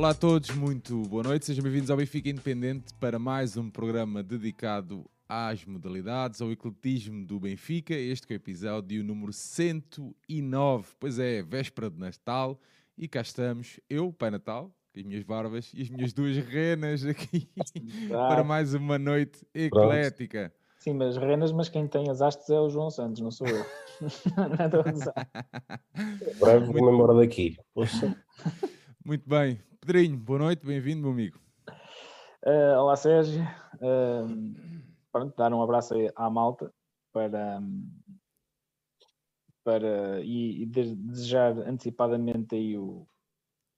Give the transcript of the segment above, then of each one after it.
Olá a todos, muito boa noite, sejam bem-vindos ao Benfica Independente para mais um programa dedicado às modalidades, ao ecletismo do Benfica. Este que é o episódio número 109, pois é, véspera de Natal, e cá estamos, eu, Pai Natal, com as minhas barbas e as minhas duas renas aqui para mais uma noite eclética. Sim, mas renas, mas quem tem as hastes é o João Santos, não sou eu. Nada a usar. Breve vou-me embora daqui. Poxa. Muito bem. Pedrinho, boa noite, bem-vindo, meu amigo. Uh, olá, Sérgio. Uh, pronto, dar um abraço à malta para, para e, e desejar antecipadamente aí o,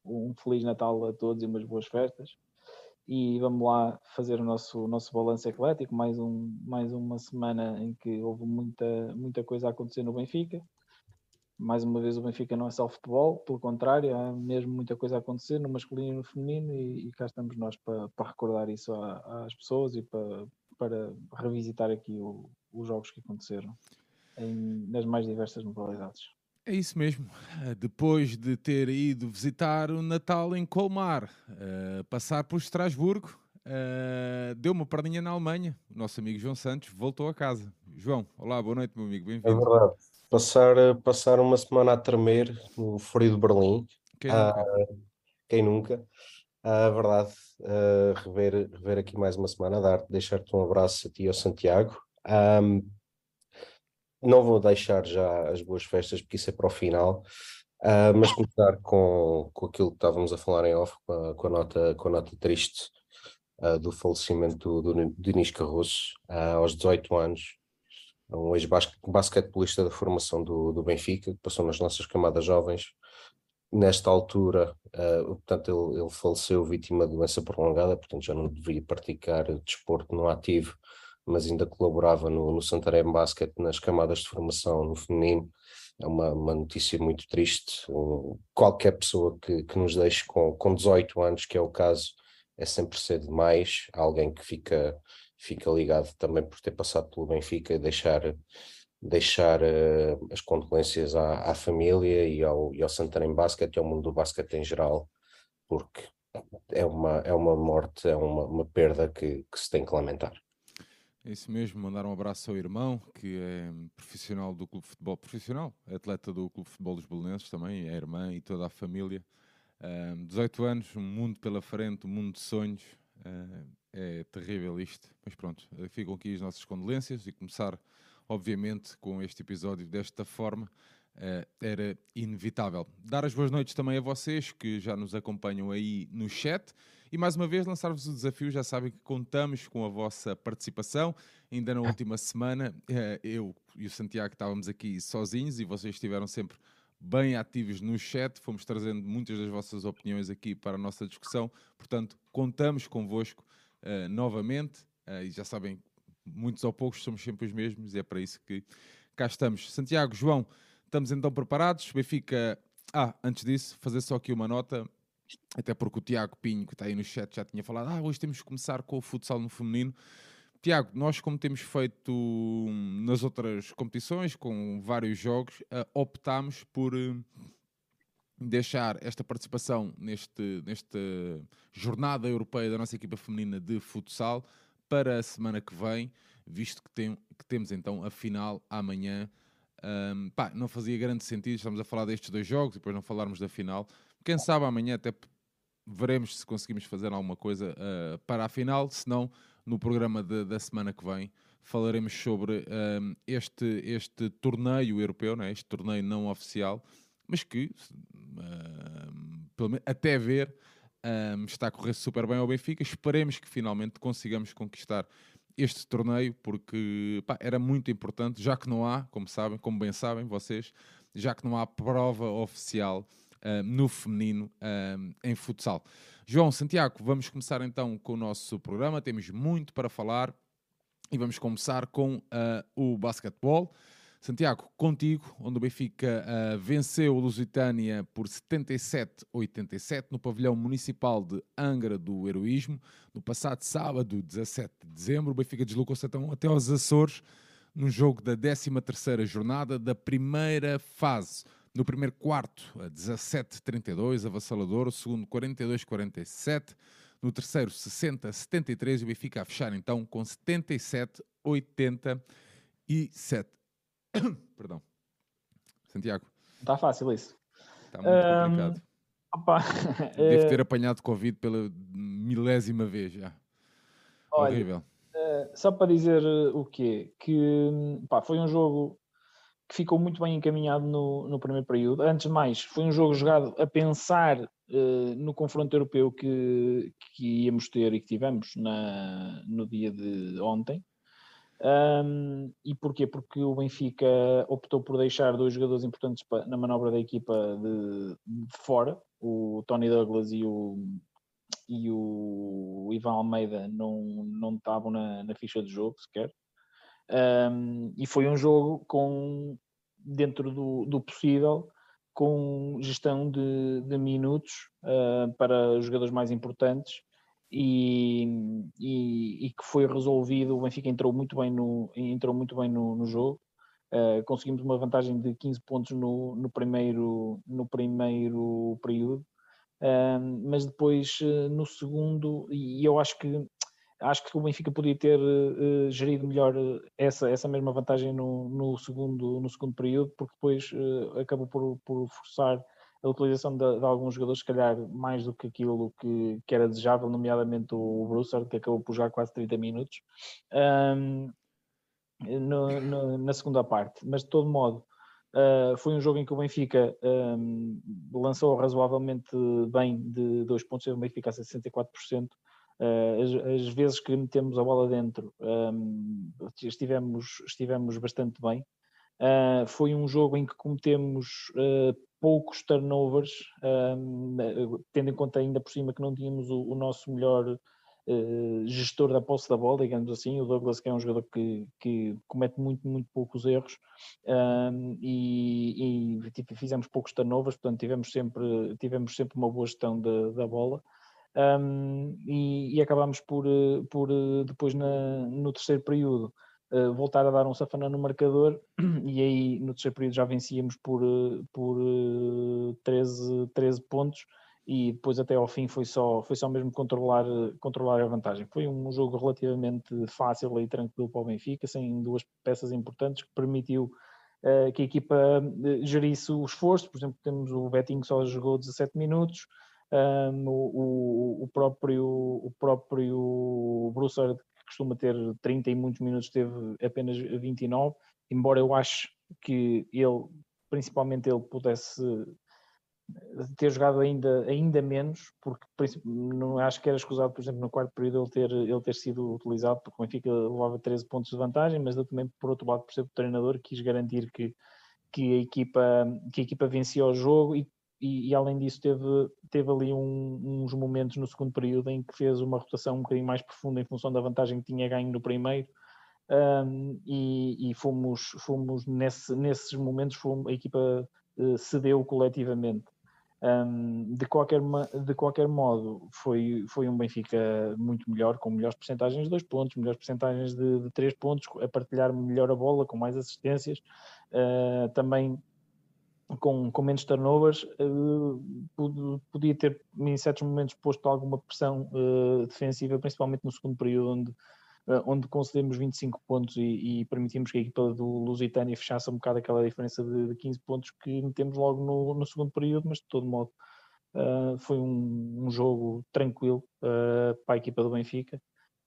um Feliz Natal a todos e umas boas festas e vamos lá fazer o nosso, nosso balanço eclético, mais, um, mais uma semana em que houve muita, muita coisa a acontecer no Benfica. Mais uma vez o Benfica não é só futebol, pelo contrário, há mesmo muita coisa a acontecer no masculino e no feminino e, e cá estamos nós para, para recordar isso às pessoas e para, para revisitar aqui o, os jogos que aconteceram em, nas mais diversas modalidades. É isso mesmo. Eh, depois de ter ido visitar o Natal em Colmar, uh, passar por Estrasburgo, uh, deu uma perninha na Alemanha. O nosso amigo João Santos voltou a casa. João, olá, boa noite, meu amigo, bem-vindo. É verdade. Passar, passar uma semana a tremer no frio de Berlim. Quem nunca? Uh, quem nunca? A uh, verdade, uh, rever, rever aqui mais uma semana, dar, deixar-te um abraço a ti e ao Santiago. Um, não vou deixar já as boas festas, porque isso é para o final, uh, mas começar com, com aquilo que estávamos a falar em off, com a, com a nota, com a nota triste uh, do falecimento do, do Denis Carroço, uh, aos 18 anos, um ex-basquetebolista da formação do, do Benfica, que passou nas nossas camadas jovens. Nesta altura, portanto, ele, ele faleceu vítima de doença prolongada, portanto já não devia praticar desporto no ativo mas ainda colaborava no, no Santarém Basket nas camadas de formação no feminino. É uma, uma notícia muito triste. Qualquer pessoa que, que nos deixe com, com 18 anos, que é o caso, é sempre cedo demais. Alguém que fica, fica ligado também por ter passado pelo Benfica e deixar, deixar uh, as condolências à, à família e ao, e ao Santarém Basket e ao mundo do basquete em geral, porque é uma, é uma morte, é uma, uma perda que, que se tem que lamentar. É isso mesmo, mandar um abraço ao irmão, que é profissional do Clube de Futebol, profissional, atleta do Clube de Futebol dos Belenenses também, é a irmã e toda a família. Um, 18 anos, um mundo pela frente, um mundo de sonhos. Uh, é terrível isto, mas pronto, ficam aqui as nossas condolências e começar, obviamente, com este episódio desta forma. Uh, era inevitável. Dar as boas noites também a vocês que já nos acompanham aí no chat. E mais uma vez lançar-vos o desafio, já sabem que contamos com a vossa participação. Ainda na última semana, eh, eu e o Santiago estávamos aqui sozinhos e vocês estiveram sempre bem ativos no chat, fomos trazendo muitas das vossas opiniões aqui para a nossa discussão. Portanto, contamos convosco uh, novamente uh, e já sabem, muitos ou poucos somos sempre os mesmos e é para isso que cá estamos. Santiago, João, estamos então preparados? Benfica. Ah, antes disso, fazer só aqui uma nota. Até porque o Tiago Pinho, que está aí no chat, já tinha falado: ah, hoje temos que começar com o futsal no feminino. Tiago, nós, como temos feito nas outras competições, com vários jogos, uh, optámos por uh, deixar esta participação neste, nesta jornada europeia da nossa equipa feminina de futsal para a semana que vem, visto que, tem, que temos então a final amanhã. Um, pá, não fazia grande sentido, estamos a falar destes dois jogos e depois não falarmos da final, quem sabe amanhã até veremos se conseguimos fazer alguma coisa uh, para a final, se não, no programa de, da semana que vem falaremos sobre uh, este, este torneio europeu, né? este torneio não oficial, mas que, uh, até ver, está a correr super bem ao Benfica. Esperemos que finalmente consigamos conquistar este torneio, porque pá, era muito importante, já que não há, como sabem, como bem sabem vocês, já que não há prova oficial no feminino em futsal. João Santiago, vamos começar então com o nosso programa. Temos muito para falar e vamos começar com uh, o basquetebol. Santiago, contigo, onde o Benfica uh, venceu o Lusitânia por 77-87 no pavilhão municipal de Angra do Heroísmo. No passado sábado, 17 de dezembro, o Benfica deslocou-se então até aos Açores, no jogo da 13ª jornada da primeira fase No primeiro quarto, a 17-32, avassalador. O segundo, 42-47. No terceiro, 60-73. E o Benfica a fechar então com 77-87. Perdão. Santiago. Está fácil isso. Está muito um, complicado. Opa, Devo ter apanhado Covid pela milésima vez já. Olha, Horrível. Uh, só para dizer uh, o quê? Que pá, foi um jogo que ficou muito bem encaminhado no, no primeiro período. Antes de mais, foi um jogo jogado a pensar uh, no confronto europeu que, que íamos ter e que tivemos na, no dia de ontem. Um, e porquê? Porque o Benfica optou por deixar dois jogadores importantes na manobra da equipa de, de fora, o Tony Douglas e o, e o Ivan Almeida não, não estavam na, na ficha de jogo sequer. Um, e foi um jogo com, dentro do, do possível, com gestão de, de minutos uh, para os jogadores mais importantes e, e, e, que foi resolvido. O Benfica entrou muito bem no, entrou muito bem no, no jogo. Uh, conseguimos uma vantagem de 15 pontos no, no, primeiro, no primeiro período, uh, mas depois uh, no segundo, e eu acho que acho que o Benfica podia ter uh, gerido melhor essa, essa mesma vantagem no, no, segundo, no segundo período, porque depois acabou por, por forçar a utilização de, de, alguns jogadores, se calhar mais do que aquilo que, que era desejável, nomeadamente o Broussard, que acabou por jogar quase 30 minutos, um, no, no, na segunda parte. Mas de todo modo, uh, foi um jogo em que o Benfica um, lançou razoavelmente bem de dois pontos, o Benfica a 64%. Uh, as, as, vezes que metemos a bola dentro um, estivemos, estivemos bastante bem. Uh, foi um jogo em que cometemos uh, poucos turnovers, um, tendo em conta ainda por cima que não tínhamos o, o nosso melhor gestor da posse da bola, digamos assim, o Douglas que é um jogador que, que comete muito, muito poucos erros e, e, tipo, fizemos poucos turnovers, portanto tivemos sempre, tivemos sempre uma boa gestão da, da bola. Um, e, e acabámos por, por depois na, no terceiro período eh, voltar a dar um safanão no marcador e aí no terceiro período já vencíamos por, eh, por 13, eh, 13 pontos e depois até ao fim foi só, foi só mesmo controlar, controlar a vantagem. Foi um jogo relativamente fácil e tranquilo para o Benfica, sem duas peças importantes, que permitiu uh, que a equipa gerisse o esforço. Por exemplo, temos o Betinho que só jogou 17 minutos, um, o, o, próprio, o próprio Broussard costuma ter 30 e muitos minutos, teve apenas 29, embora eu acho que ele, principalmente ele, pudesse ter jogado ainda, ainda menos, porque não acho que era escusado, por exemplo, no quarto período ele ter, ele ter sido utilizado, porque o Benfica levava 13 pontos de vantagem, mas eu também, por outro lado, percebo que o treinador quis garantir que, que, a, equipa, que a equipa vencia o jogo e e, e, além disso teve, teve ali um, uns momentos no segundo período em que fez uma rotação um bocadinho mais profunda em função da vantagem que tinha ganho no primeiro um, e, e, fomos, fomos nesse, nesses momentos fomos, a equipa uh, cedeu coletivamente. Um, de, qualquer, de qualquer modo, foi, foi um Benfica muito melhor, com melhores percentagens de dois pontos, melhores percentagens de, de três pontos, a partilhar melhor a bola, com mais assistências, uh, também com, com menos turnovers, uh, podia ter em certos momentos posto alguma pressão uh, defensiva, principalmente no segundo período, onde, uh, onde concedemos 25 pontos e, e, permitimos que a equipa do Lusitânia fechasse um bocado aquela diferença de, de 15 pontos que metemos logo no, no, segundo período, mas de todo modo foi um, um, jogo tranquilo para a equipa do Benfica.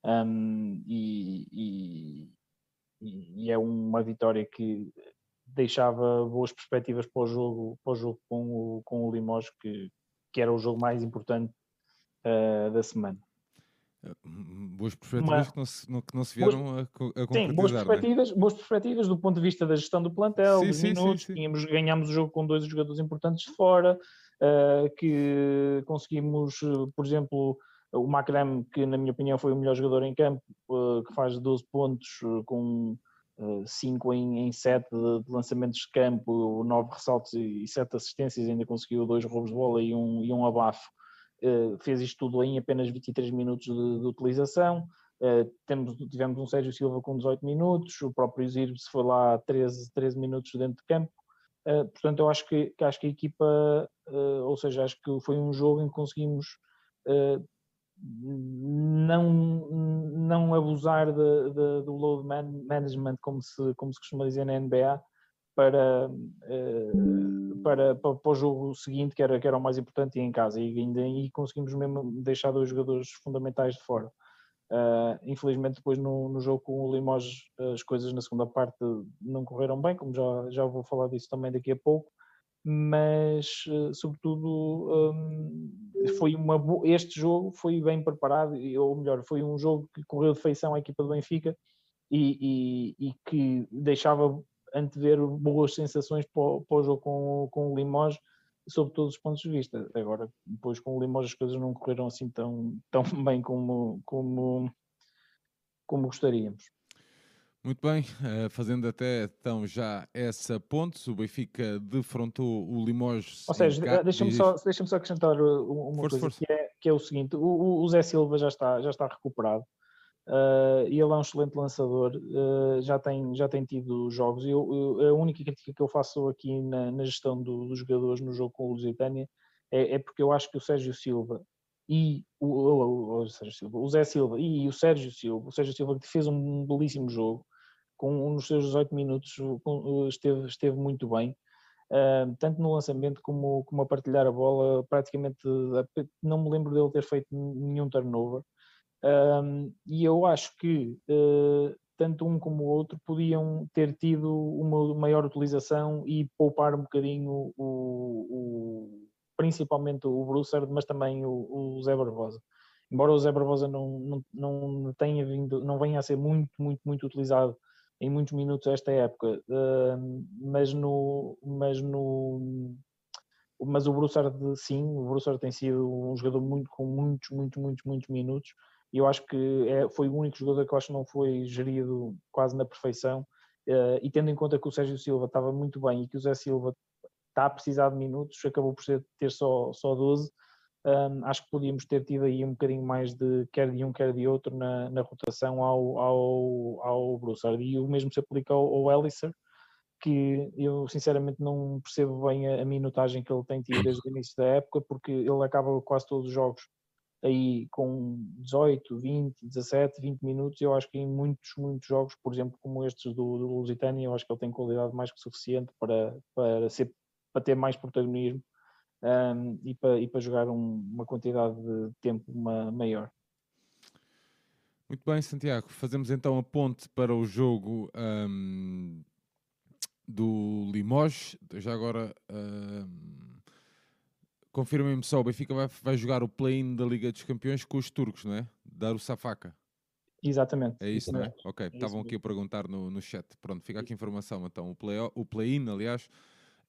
Um, e, e, e, é uma vitória que deixava boas perspectivas para o jogo, para o jogo com, o, com o Limoges, que, que era o jogo mais importante uh, da semana. Eh, boas perspectivas Uma, que, não se, não, que não se vieram boas, a, a. Sim, boas é? perspectivas, é? boas perspectivas do ponto de vista da gestão do plantel, sim, dos sim, minutos, sim, tínhamos, ganhámos o jogo com dois jogadores importantes de fora, uh, que conseguimos, por exemplo, o Macram, que na minha opinião foi o melhor jogador em campo, uh, que faz 12 pontos com 5 em, em 7 de, de, lançamentos de campo, 9 ressaltos e 7 assistências, ainda conseguiu dois roubos de bola e um, e um abafo. Uh, fez isto tudo em apenas 23 minutos de, de utilização. Uh, temos, tivemos um Sérgio Silva com 18 minutos, o próprio Zirbes foi lá 13, 13 minutos dentro de campo. Uh, portanto, eu acho que, que, acho que a equipa, ou seja, acho que foi um jogo em que conseguimos não, não abusar de, de, do load man, management, como se, como se costuma dizer na NBA, para, para, para, para, o jogo seguinte, que era, que era o mais importante, e em casa. E ainda e conseguimos mesmo deixar dois jogadores fundamentais de fora. Uh, infelizmente, depois no, no, jogo com o Limoges, as coisas na segunda parte não correram bem, como já, já vou falar disso também daqui a pouco. Mas, uh, sobretudo, um, foi uma este jogo foi bem preparado, ou melhor, foi um jogo que correu de feição à equipa do Benfica e, e, e que deixava antever boas sensações para o, para o jogo com, com o Limoges sob todos os pontos de vista. Agora, depois com o Limoges as coisas não correram assim tão, tão bem como, como, como gostaríamos. Muito bem, uh, fazendo até então já essa ponte, o Benfica defrontou o Limoges. Ou seja, deixa-me só, deixa só acrescentar uma força, coisa, força. Que, é, que é o seguinte: o, o Zé Silva já está, já está recuperado. Uh, e ele é um excelente lançador, uh, já, tem, já tem tido jogos. E eu, eu, a única crítica que eu faço aqui na, na gestão do, dos jogadores no jogo com o Lusitânia é, é, porque eu acho que o Sérgio Silva e o, o, o, Sérgio Silva, o Zé Silva e o Sérgio Silva, o Sérgio Silva que fez um belíssimo jogo, com nos seus 18 minutos esteve, esteve muito bem. Tanto no lançamento como, como a partilhar a bola, praticamente não me lembro dele ter feito nenhum turnover. E eu acho que uh, tanto um como o outro podiam ter tido uma maior utilização e poupar um bocadinho o, o principalmente o Brusser, mas também o, o Zé Barbosa. Embora o Zé Barbosa não, não, não tenha vindo, não venha a ser muito, muito, muito utilizado em muitos minutos esta época, mas no, mas no mas o Broussard sim, o Broussard tem sido um jogador muito com muitos, muitos, muitos, muitos minutos e eu acho que é, foi o único jogador que eu acho que não foi gerido quase na perfeição. Uh, e tendo em conta que o Sérgio Silva estava muito bem e que o Zé Silva está a precisar de minutos, acabou por ter só, só 12. Um, acho que podíamos ter tido aí um bocadinho mais de quer de um, quer de outro na, na rotação ao, ao, ao Broussard. E o mesmo se aplica ao, ao Ellisser, que eu sinceramente não percebo bem a, a minutagem que ele tem tido desde o início da época, porque ele acaba quase todos os jogos aí com 18, 20, 17, 20 minutos, eu acho que em muitos, muitos jogos, por exemplo, como estes do, do Lusitânia, eu acho que ele tem qualidade mais que suficiente para, para, ser, para ter mais protagonismo um, e, para, e para jogar um, uma quantidade de tempo uma, maior. Muito bem, Santiago. Fazemos então a ponte para o jogo um, do Limoges. Já agora um, Confirmem-me só, o Benfica vai, vai jogar o play-in da Liga dos Campeões com os turcos, não é? Dar o Safaka. Exatamente. É isso, não é? Ok, é estavam aqui a perguntar no, no chat. Pronto, fica aqui a informação. Então, o play-in, play aliás,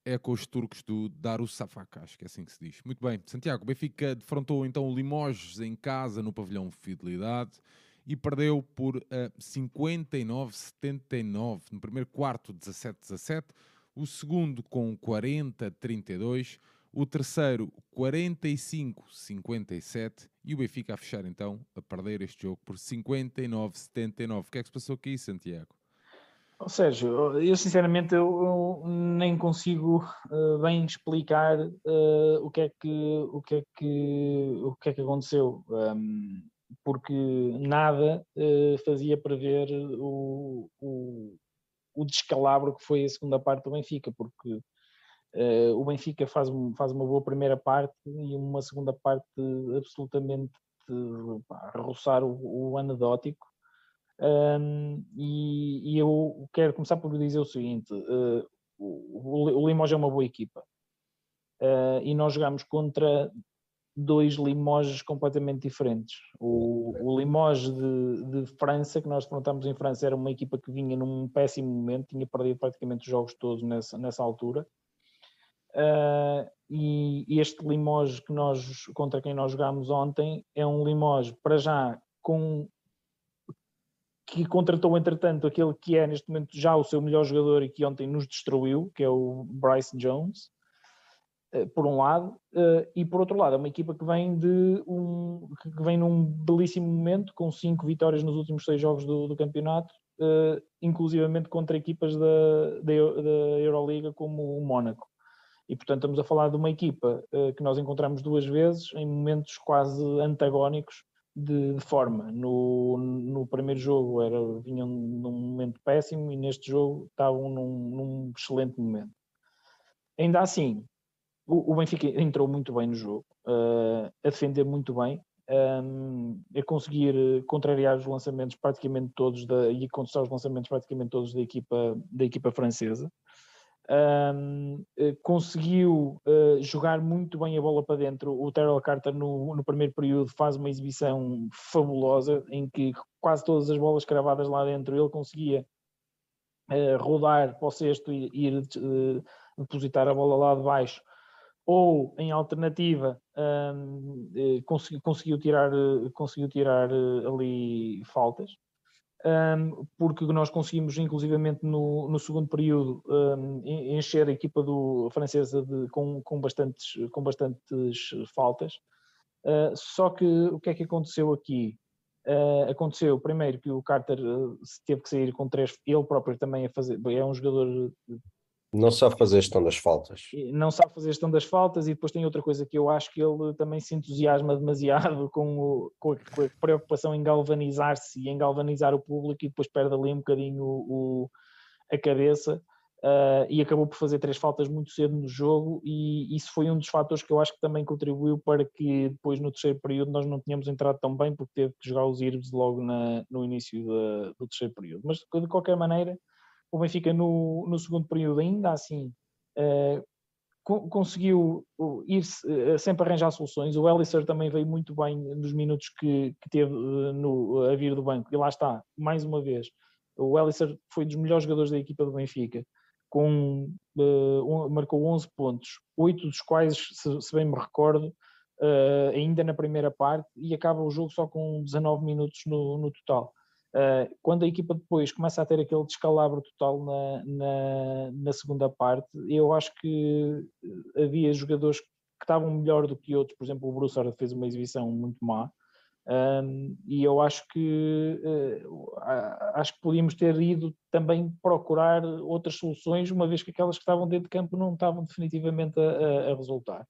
é com os turcos do Safaka, acho que é assim que se diz. Muito bem, Santiago, o Benfica defrontou então o Limoges em casa no pavilhão Fidelidade e perdeu por uh, eh, 59-79 no primeiro quarto 17-17, o segundo com 40-32 o terceiro 45-57 e o Benfica a fechar então a perder este jogo por 59-79. O que é que se passou aqui, Santiago? Oh, Sérgio, eu sinceramente eu, eu nem consigo uh, bem explicar uh, o que é que o que é que o que é que aconteceu, um, porque nada uh, fazia prever o, o, o descalabro que foi a segunda parte do Benfica, porque o Benfica faz, faz uma boa primeira parte e uma segunda parte absolutamente pá, roçar o, o anedótico. Um, e, e, eu quero começar por dizer o seguinte: uh, o, o Limoges é uma boa equipa uh, e nós jogamos contra dois Limoges completamente diferentes. O, o Limoges de, de, França, que nós defrontamos em França, era uma equipa que vinha num péssimo momento, tinha perdido praticamente os jogos todos nessa, nessa altura. Uh, e, este Limoges que nós, contra quem nós jogámos ontem é um Limoges, para já, com que contratou entretanto aquele que é neste momento já o seu melhor jogador e que ontem nos destruiu, que é o Bryce Jones, uh, por um lado, uh, e por outro lado é uma equipa que vem de um que vem num belíssimo momento, com cinco vitórias nos últimos seis jogos do, do campeonato, uh, inclusivamente contra equipas da, da, da Euroliga como o Mónaco. E portanto estamos a falar de uma equipa que nós encontramos duas vezes em momentos quase antagónicos de, de, forma. No, no primeiro jogo era, vinham num momento péssimo e neste jogo estavam num, num excelente momento. Ainda assim, o, o, Benfica entrou muito bem no jogo, uh, a defender muito bem, um, a conseguir contrariar os lançamentos praticamente todos da, e contestar os lançamentos praticamente todos da equipa, da equipa francesa um, eh, conseguiu uh, jogar muito bem a bola para dentro. O Terrell Carter, no, no, primeiro período, faz uma exibição fabulosa em que quase todas as bolas cravadas lá dentro ele conseguia uh, rodar para o cesto e ir uh, depositar a bola lá de baixo. Ou, em alternativa, um, conseguiu, conseguiu tirar, conseguiu tirar ali faltas porque nós conseguimos, inclusivamente no, no segundo período, encher a equipa do, francesa de, com, com, bastantes, com bastantes faltas. Uh, só que o que é que aconteceu aqui? Uh, aconteceu primeiro que o Carter uh, teve que sair com três, ele próprio também a fazer, é um jogador não sabe fazer gestão das faltas. Não sabe fazer gestão das faltas e depois tem outra coisa que eu acho que ele também se entusiasma demasiado com, o, com, a, com a, preocupação em galvanizar-se e em galvanizar o público e depois perde ali um bocadinho o, a cabeça uh, e acabou por fazer três faltas muito cedo no jogo e isso foi um dos fatores que eu acho que também contribuiu para que depois no terceiro período nós não tínhamos entrado tão bem porque teve que jogar os Irbes logo na, no início do terceiro período. Mas de qualquer maneira o Benfica no, no segundo período ainda assim uh, co conseguiu ir uh, sempre arranjar soluções. O Ellisser também veio muito bem nos minutos que, que teve uh, no, a vir do banco. E lá está, mais uma vez, o Ellisser foi dos melhores jogadores da equipa do Benfica. Com, um, marcou 11 pontos, 8 dos quais, se, se bem me recordo, ainda na primeira parte, e acaba o jogo só com 19 minutos no, no total. Uh, quando a equipa depois começa a ter aquele descalabro total na, na, na, segunda parte, eu acho que havia jogadores que estavam melhor do que outros, por exemplo, o Broussard fez uma exibição muito má, um, e eu acho que uh, acho que podíamos ter ido também procurar outras soluções, uma vez que aquelas que estavam dentro de campo não estavam definitivamente a, a resultar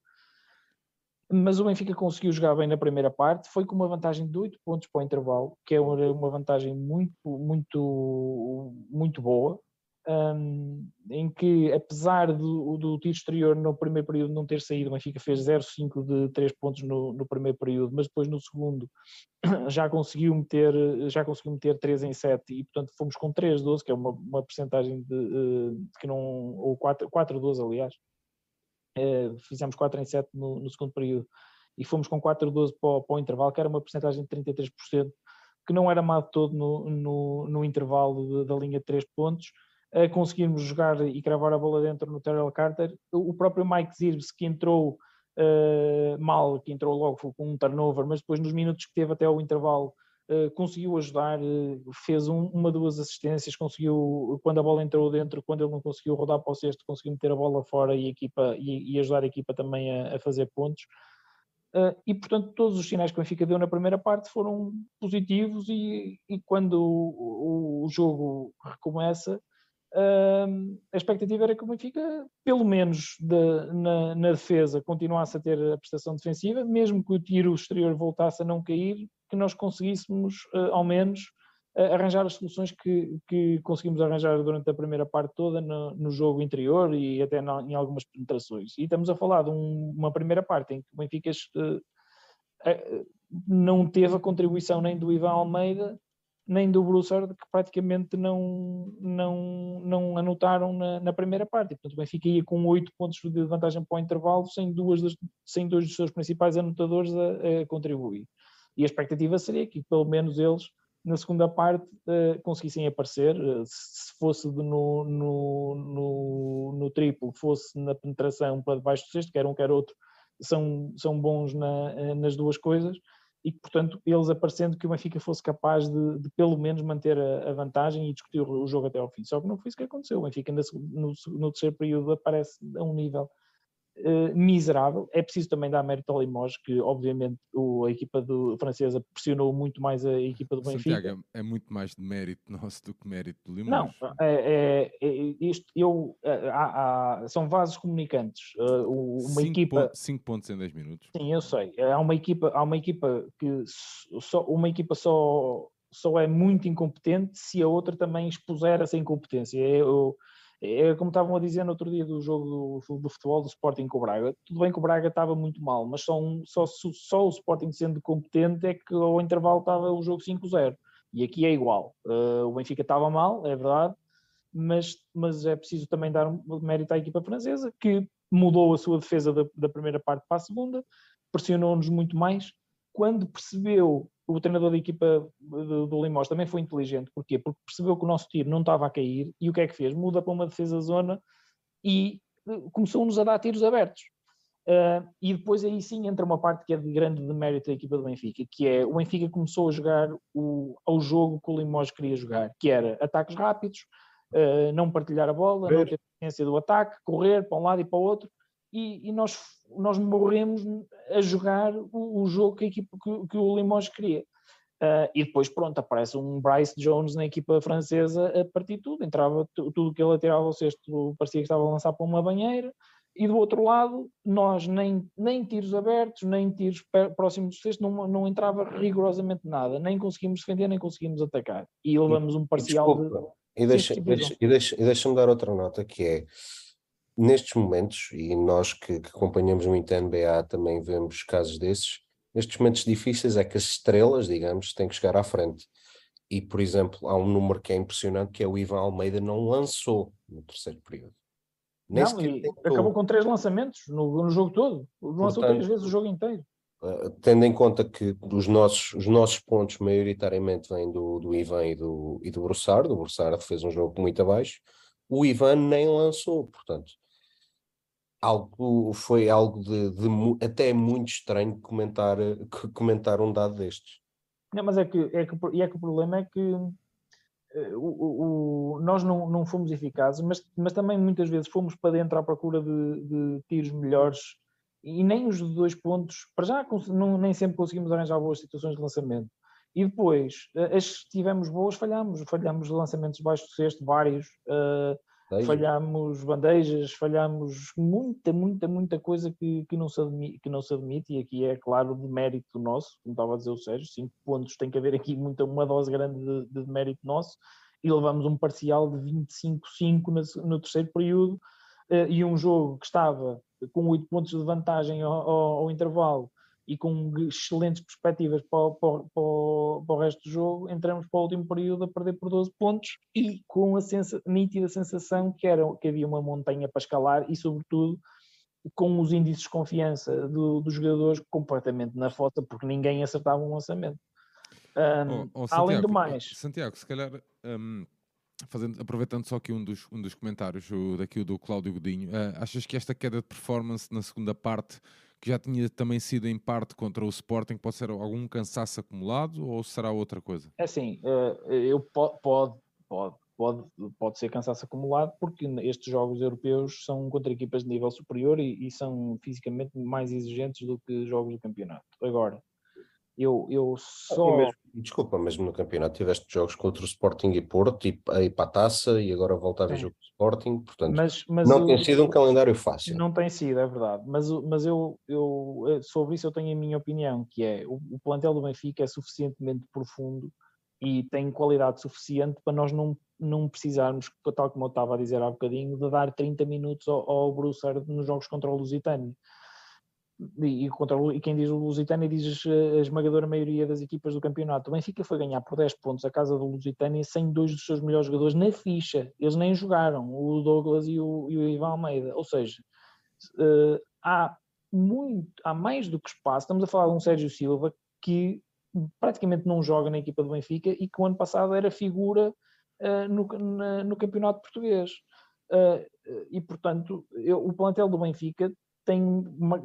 mas o Benfica conseguiu jogar bem na primeira parte, foi com uma vantagem de 8 pontos para o intervalo, que é uma vantagem muito, muito, muito boa, um, em que apesar do, do tiro exterior no primeiro período não ter saído, o Benfica fez 0,5 de 3 pontos no, no, primeiro período, mas depois no segundo já conseguiu meter, já conseguiu meter 3 em 7 e portanto fomos com 3-12, que é uma, uma percentagem de, de, de que não, ou 4-12 aliás, eh, fizemos 4 em 7 no, no, segundo período e fomos com 4-12 para, para, o intervalo, que era uma porcentagem de 33%, que não era má de todo no, no, no intervalo da linha de 3 pontos. Uh, conseguimos jogar e cravar a bola dentro no Terrell Carter. O próprio Mike Zirbs, que entrou uh, mal, que entrou logo com um turnover, mas depois nos minutos que teve até o intervalo Uh, conseguiu ajudar, uh, fez um, uma, duas assistências, conseguiu, quando a bola entrou dentro, quando ele não conseguiu rodar para o sexto, conseguiu meter a bola fora e, a equipa, e, e ajudar a equipa também a, a fazer pontos. Uh, e portanto, todos os sinais que o Benfica deu na primeira parte foram positivos, e, e quando o, o, jogo recomeça, a expectativa era que o Benfica, pelo menos de, na, na, defesa, continuasse a ter a prestação defensiva, mesmo que o tiro exterior voltasse a não cair, que nós conseguíssemos, uh, ao menos, uh, arranjar as soluções que, que conseguimos arranjar durante a primeira parte toda no, no jogo interior e até na, em algumas penetrações. E estamos a falar de um, uma primeira parte em que o Benfica uh, não teve a contribuição nem do Ivan Almeida nem do Broussard, que praticamente não, não, não anotaram na, na, primeira parte. portanto, o Benfica ia com 8 pontos de vantagem para o intervalo, sem, duas das, sem dois dos seus principais anotadores a, a contribuir. E a expectativa seria que pelo menos eles na segunda parte uh, conseguissem aparecer, uh, se fosse no, no, no, no, triplo, fosse na penetração para debaixo do sexto, quer um quer outro, são, são bons na, eh, nas duas coisas, e que portanto eles aparecendo que o Benfica fosse capaz de, de pelo menos manter a, a, vantagem e discutir o, jogo até ao fim. Só que não foi isso que aconteceu, o Benfica no, no terceiro período aparece a um nível uh, miserável. É preciso também dar mérito ao Limoges, que obviamente o, a equipa do, francesa pressionou muito mais a equipa do Benfica. Santiago, é, é muito mais de mérito nosso do que mérito do Limoges. Não, é, é, é isto, eu, é, há, há, são vasos comunicantes. Uh, uma cinco equipa... 5 pontos em 10 minutos. Sim, eu sei. Há uma equipa, há uma equipa que só, uma equipa só, só é muito incompetente se a outra também expuser essa incompetência. Eu, é como estavam a dizer no outro dia do jogo do, do, futebol do Sporting com o Braga. Tudo bem que o Braga estava muito mal, mas só, um, só, só o Sporting sendo competente é que ao intervalo estava o jogo 5-0. E aqui é igual. Uh, o Benfica estava mal, é verdade, mas, mas é preciso também dar mérito à equipa francesa, que mudou a sua defesa da, da primeira parte para a segunda, pressionou-nos muito mais. Quando percebeu o treinador da equipa do, do Limós também foi inteligente. Porquê? Porque percebeu que o nosso tiro não estava a cair e o que é que fez? Muda para uma defesa zona e eh, começou-nos a dar tiros abertos. Uh, e depois aí sim entra uma parte que é de grande demérito da equipa do Benfica, que é o Benfica começou a jogar o, ao jogo que o Limoges queria jogar, que era ataques rápidos, uh, não partilhar a bola, não ter paciência do ataque, correr para um lado e para o outro, e, e nós, nós morremos a jogar o, o jogo que, a equipa, que, que o Limoges queria. Uh, e depois, pronto, aparece um Bryce Jones na equipa francesa a partir de tudo. Entrava tudo que ele atirava ao cesto, parecia que estava a lançar para uma banheira. E do outro lado, nós nem, nem tiros abertos, nem tiros próximos do cesto, não, não entrava rigorosamente nada. Nem conseguimos defender, nem conseguimos atacar. E levamos um parcial Desculpa. de. E deixa-me deixa, deixa, deixa dar outra nota que é nestes momentos, e nós que, que, acompanhamos muito a NBA também vemos casos desses, nestes momentos difíceis é que as estrelas, digamos, têm que chegar à frente. E, por exemplo, há um número que é impressionante, que é o Ivan Almeida não lançou no terceiro período. Nem não, acabou com três lançamentos no, no jogo todo. Lançou Portanto, três vezes o jogo inteiro. Uh, tendo em conta que os nossos, os nossos pontos maioritariamente vêm do, do Ivan e do, e do Broussard, o Broussard fez um jogo muito abaixo, o Ivan nem lançou, portanto, algo, foi algo de, de, até muito estranho comentar, comentar um dado destes. Não, mas é que, é que, é que o problema é que uh, o, o, nós não, não fomos eficazes, mas, mas também muitas vezes fomos para dentro à procura de, de tiros melhores e nem os dois pontos, para já não, nem sempre conseguimos arranjar boas situações de lançamento. E depois, eh, as tivemos boas, falhamos. Falhamos lançamentos baixo do cesto, vários. Uh, falhamos bandejas, falhamos muita, muita, muita coisa que, que, não se admite, que não se admite, e aqui é claro de mérito nosso, como estava a dizer o Sérgio, 5 pontos, tem que haver aqui muita, uma dose grande de, de mérito nosso, e levamos um parcial de 25-5 no, no terceiro período, eh, e um jogo que estava com 8 pontos de vantagem ao, ao, ao intervalo, e com excelentes perspectivas para, para, para, o resto do jogo, entramos para o último período a perder por 12 pontos e com a sensa, nítida sensação que, era, que havia uma montanha para escalar e, sobretudo, com os índices de confiança do, dos jogadores completamente na foto, porque ninguém acertava um lançamento. Um, oh, oh, Santiago, além do mais. Santiago, se calhar. Um, fazendo, aproveitando só aqui um dos, um dos comentários o, daqui o do Cláudio Godinho, uh, achas que esta queda de performance na segunda parte que já tinha também sido em parte contra o Sporting, pode ser algum cansaço acumulado ou será outra coisa? É assim, eh, eu pode, pode, pode, pode ser cansaço acumulado porque estes jogos europeus são contra equipas de nível superior e, e são fisicamente mais exigentes do que jogos do campeonato. Agora, eu, eu só. Mesmo, desculpa, mesmo no campeonato tiveste jogos contra o Sporting e Porto e aí para a taça e agora voltar a jogo do Sporting, portanto mas, mas não o, tem sido um calendário fácil. Não tem sido, é verdade. Mas, mas eu, eu eh, sobre isso eu tenho a minha opinião, que é o, o plantel do Benfica é suficientemente profundo e tem qualidade suficiente para nós não, não precisarmos, tal como eu estava a dizer há bocadinho, de dar 30 minutos ao, ao Brussard nos jogos contra o Lusitânia e, contra, e quem diz o Lusitânia diz a esmagadora maioria das equipas do campeonato. O Benfica foi ganhar por 10 pontos a casa do Lusitânia sem dois dos seus melhores jogadores na ficha. Eles nem jogaram, o Douglas e o, e o Ivan Almeida. Ou seja, uh, há muito, há mais do que espaço. Estamos a falar de um Sérgio Silva que praticamente não joga na equipa do Benfica e que o ano passado era figura uh, no, na, no campeonato português. Uh, e portanto, eu, o plantel do Benfica tem uma,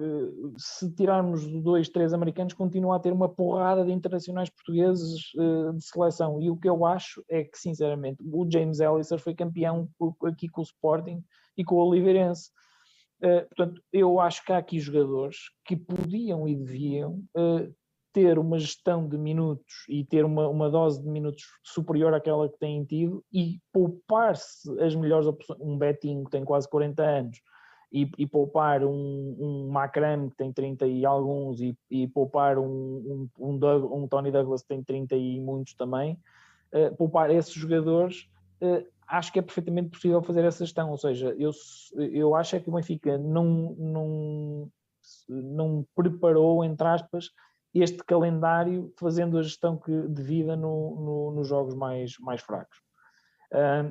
se tirarmos dois, três americanos, continua a ter uma porrada de internacionais portugueses uh, de seleção. E o que eu acho é que, sinceramente, o James Elliser foi campeão aqui com o Sporting e com o Oliveirense. Uh, portanto, eu acho que há aqui jogadores que podiam e deviam uh, ter uma gestão de minutos e ter uma, uma dose de minutos superior àquela que têm tido e poupar-se as melhores opções. Um Betinho que tem quase 40 anos e, e poupar um, um Macram que tem 30 e alguns e, e poupar um, um, um, Doug, um, Tony Douglas que tem 30 e muitos também, uh, poupar esses jogadores. Uh, acho que é perfeitamente possível fazer essa gestão, ou seja, eu, eu acho é que o Benfica não, não, não preparou, entre aspas, este calendário fazendo a gestão que devida no, no, nos jogos mais, mais fracos.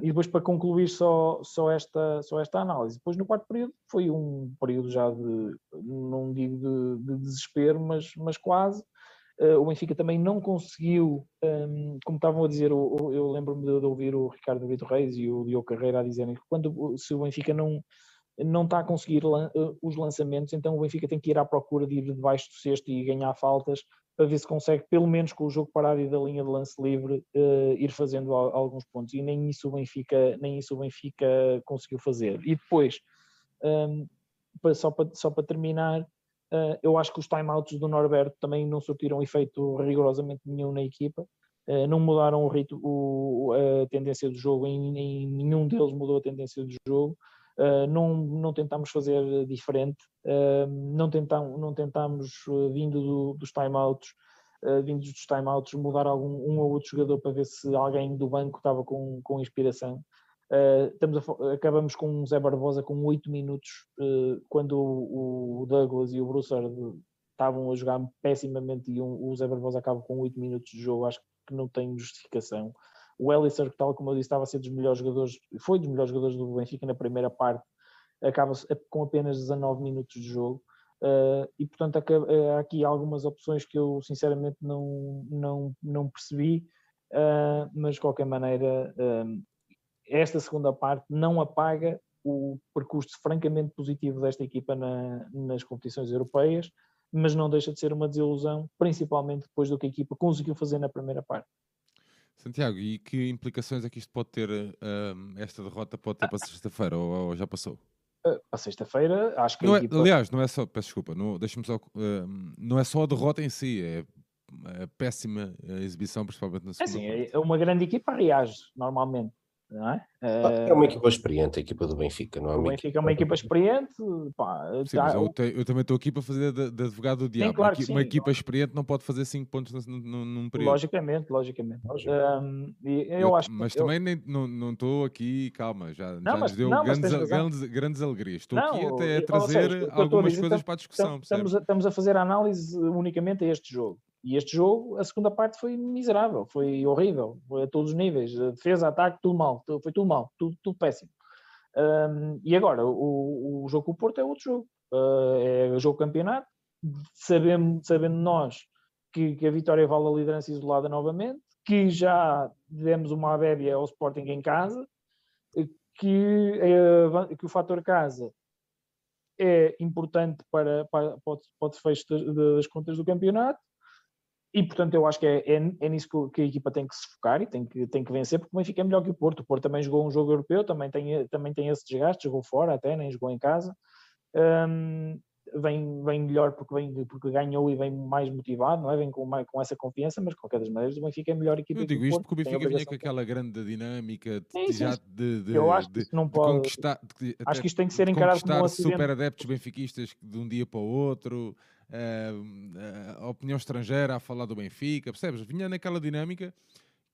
E depois para concluir só, só, esta, só esta análise. Depois no quarto período foi um período já de, não digo de, de desespero, mas, mas quase. Uh, o Benfica também não conseguiu, como estavam a dizer, eu, eu lembro-me de, de, ouvir o Ricardo Brito Reis e o Diogo Carreira a dizerem que quando se o Benfica não, não está a conseguir eh, os lançamentos, então o Benfica tem que ir à procura de ir debaixo do cesto e ganhar faltas para ver se consegue, pelo menos com o jogo parado e da linha de lance livre, uh, ir fazendo alguns pontos. E nem isso o Benfica, nem isso o Benfica conseguiu fazer. E depois, um, só, para, só para terminar, uh, eu acho que os timeouts do Norberto também não surtiram efeito rigorosamente nenhum na equipa. Uh, não mudaram o ritmo, o, a tendência do jogo, em, em nenhum deles mudou a tendência do jogo. Uh, não, não tentámos fazer diferente, uh, não, tentam, não tentámos, uh, vindo do, dos timeouts, vindos dos timeouts, mudar algum, um ou outro jogador para ver se alguém do banco estava com, com inspiração. a, acabamos com o Zé Barbosa com 8 minutos, quando o, o, Douglas e o Broussard estavam a jogar pessimamente e um, o Zé Barbosa acaba com 8 minutos de jogo, acho que não tem justificação. O Ellisser, tal como eu disse, estava a ser dos melhores jogadores, foi dos melhores jogadores do Benfica na primeira parte, acaba com apenas 19 minutos de jogo. Uh, e portanto há aqui algumas opções que eu sinceramente não, não, não percebi, uh, mas de qualquer maneira uh, esta segunda parte não apaga o percurso francamente positivo desta equipa na, nas competições europeias, mas não deixa de ser uma desilusão, principalmente depois do que a equipa conseguiu fazer na primeira parte. Santiago, e que implicações é que isto pode ter, esta derrota pode ter para sexta-feira, ou, ou, já passou? Uh, para sexta-feira, acho que não é, equipa... Aliás, não é só, peço desculpa, não, só, uh, não é só a derrota em si, é a péssima exibição, principalmente na segunda. É sim, é uma grande equipa reage normalmente é? É uma equipa experiente, a equipa do Benfica, não é? O Benfica é uma equipa experiente. Pá, Sim, tá... eu, te, eu, também estou aqui para fazer de, de advogado do diabo. Sim, claro uma, sim, uma equipa experiente não pode fazer 5 pontos num, num período. Logicamente, logicamente. Um, eu, eu, acho mas também nem, não estou aqui, calma, já, não, já mas, nos deu não, grandes, grandes, grandes, alegrias. Estou aqui até a trazer seja, algumas coisas para a discussão. Estamos, estamos a fazer a análise unicamente a este jogo. E este jogo, a segunda parte foi miserável, foi horrível, foi a todos os níveis, defesa, ataque, tudo mal, foi tudo mal, tudo, tudo péssimo. Um, e agora, o, o, jogo com o Porto é outro jogo, uh, é o jogo campeonato, sabendo, sabendo nós que, que, a vitória vale a liderança isolada novamente, que já demos uma abébia ao Sporting em casa, que, é, que o fator casa é importante para, para, para, para o desfecho das contas do campeonato, e portanto eu acho que é, é, é nisso que, que, a equipa tem que se focar e tem que, tem que vencer, porque o Benfica é melhor que o Porto. O Porto também jogou um jogo europeu, também tem, também tem esse desgaste, jogou fora até, nem jogou em casa. Um, vem, vem melhor porque, vem, porque ganhou e vem mais motivado, não é? vem com, com essa confiança, mas de qualquer das maneiras o Benfica é melhor equipa. Eu digo isto Porto, porque o Benfica vinha com aquela grande dinâmica de, já de, de, eu acho que não pode, conquistar. acho que isto tem que ser encarado como um super adeptos benfiquistas de um dia para o outro a opinião estrangeira a falar do Benfica, percebes? Vinha naquela dinâmica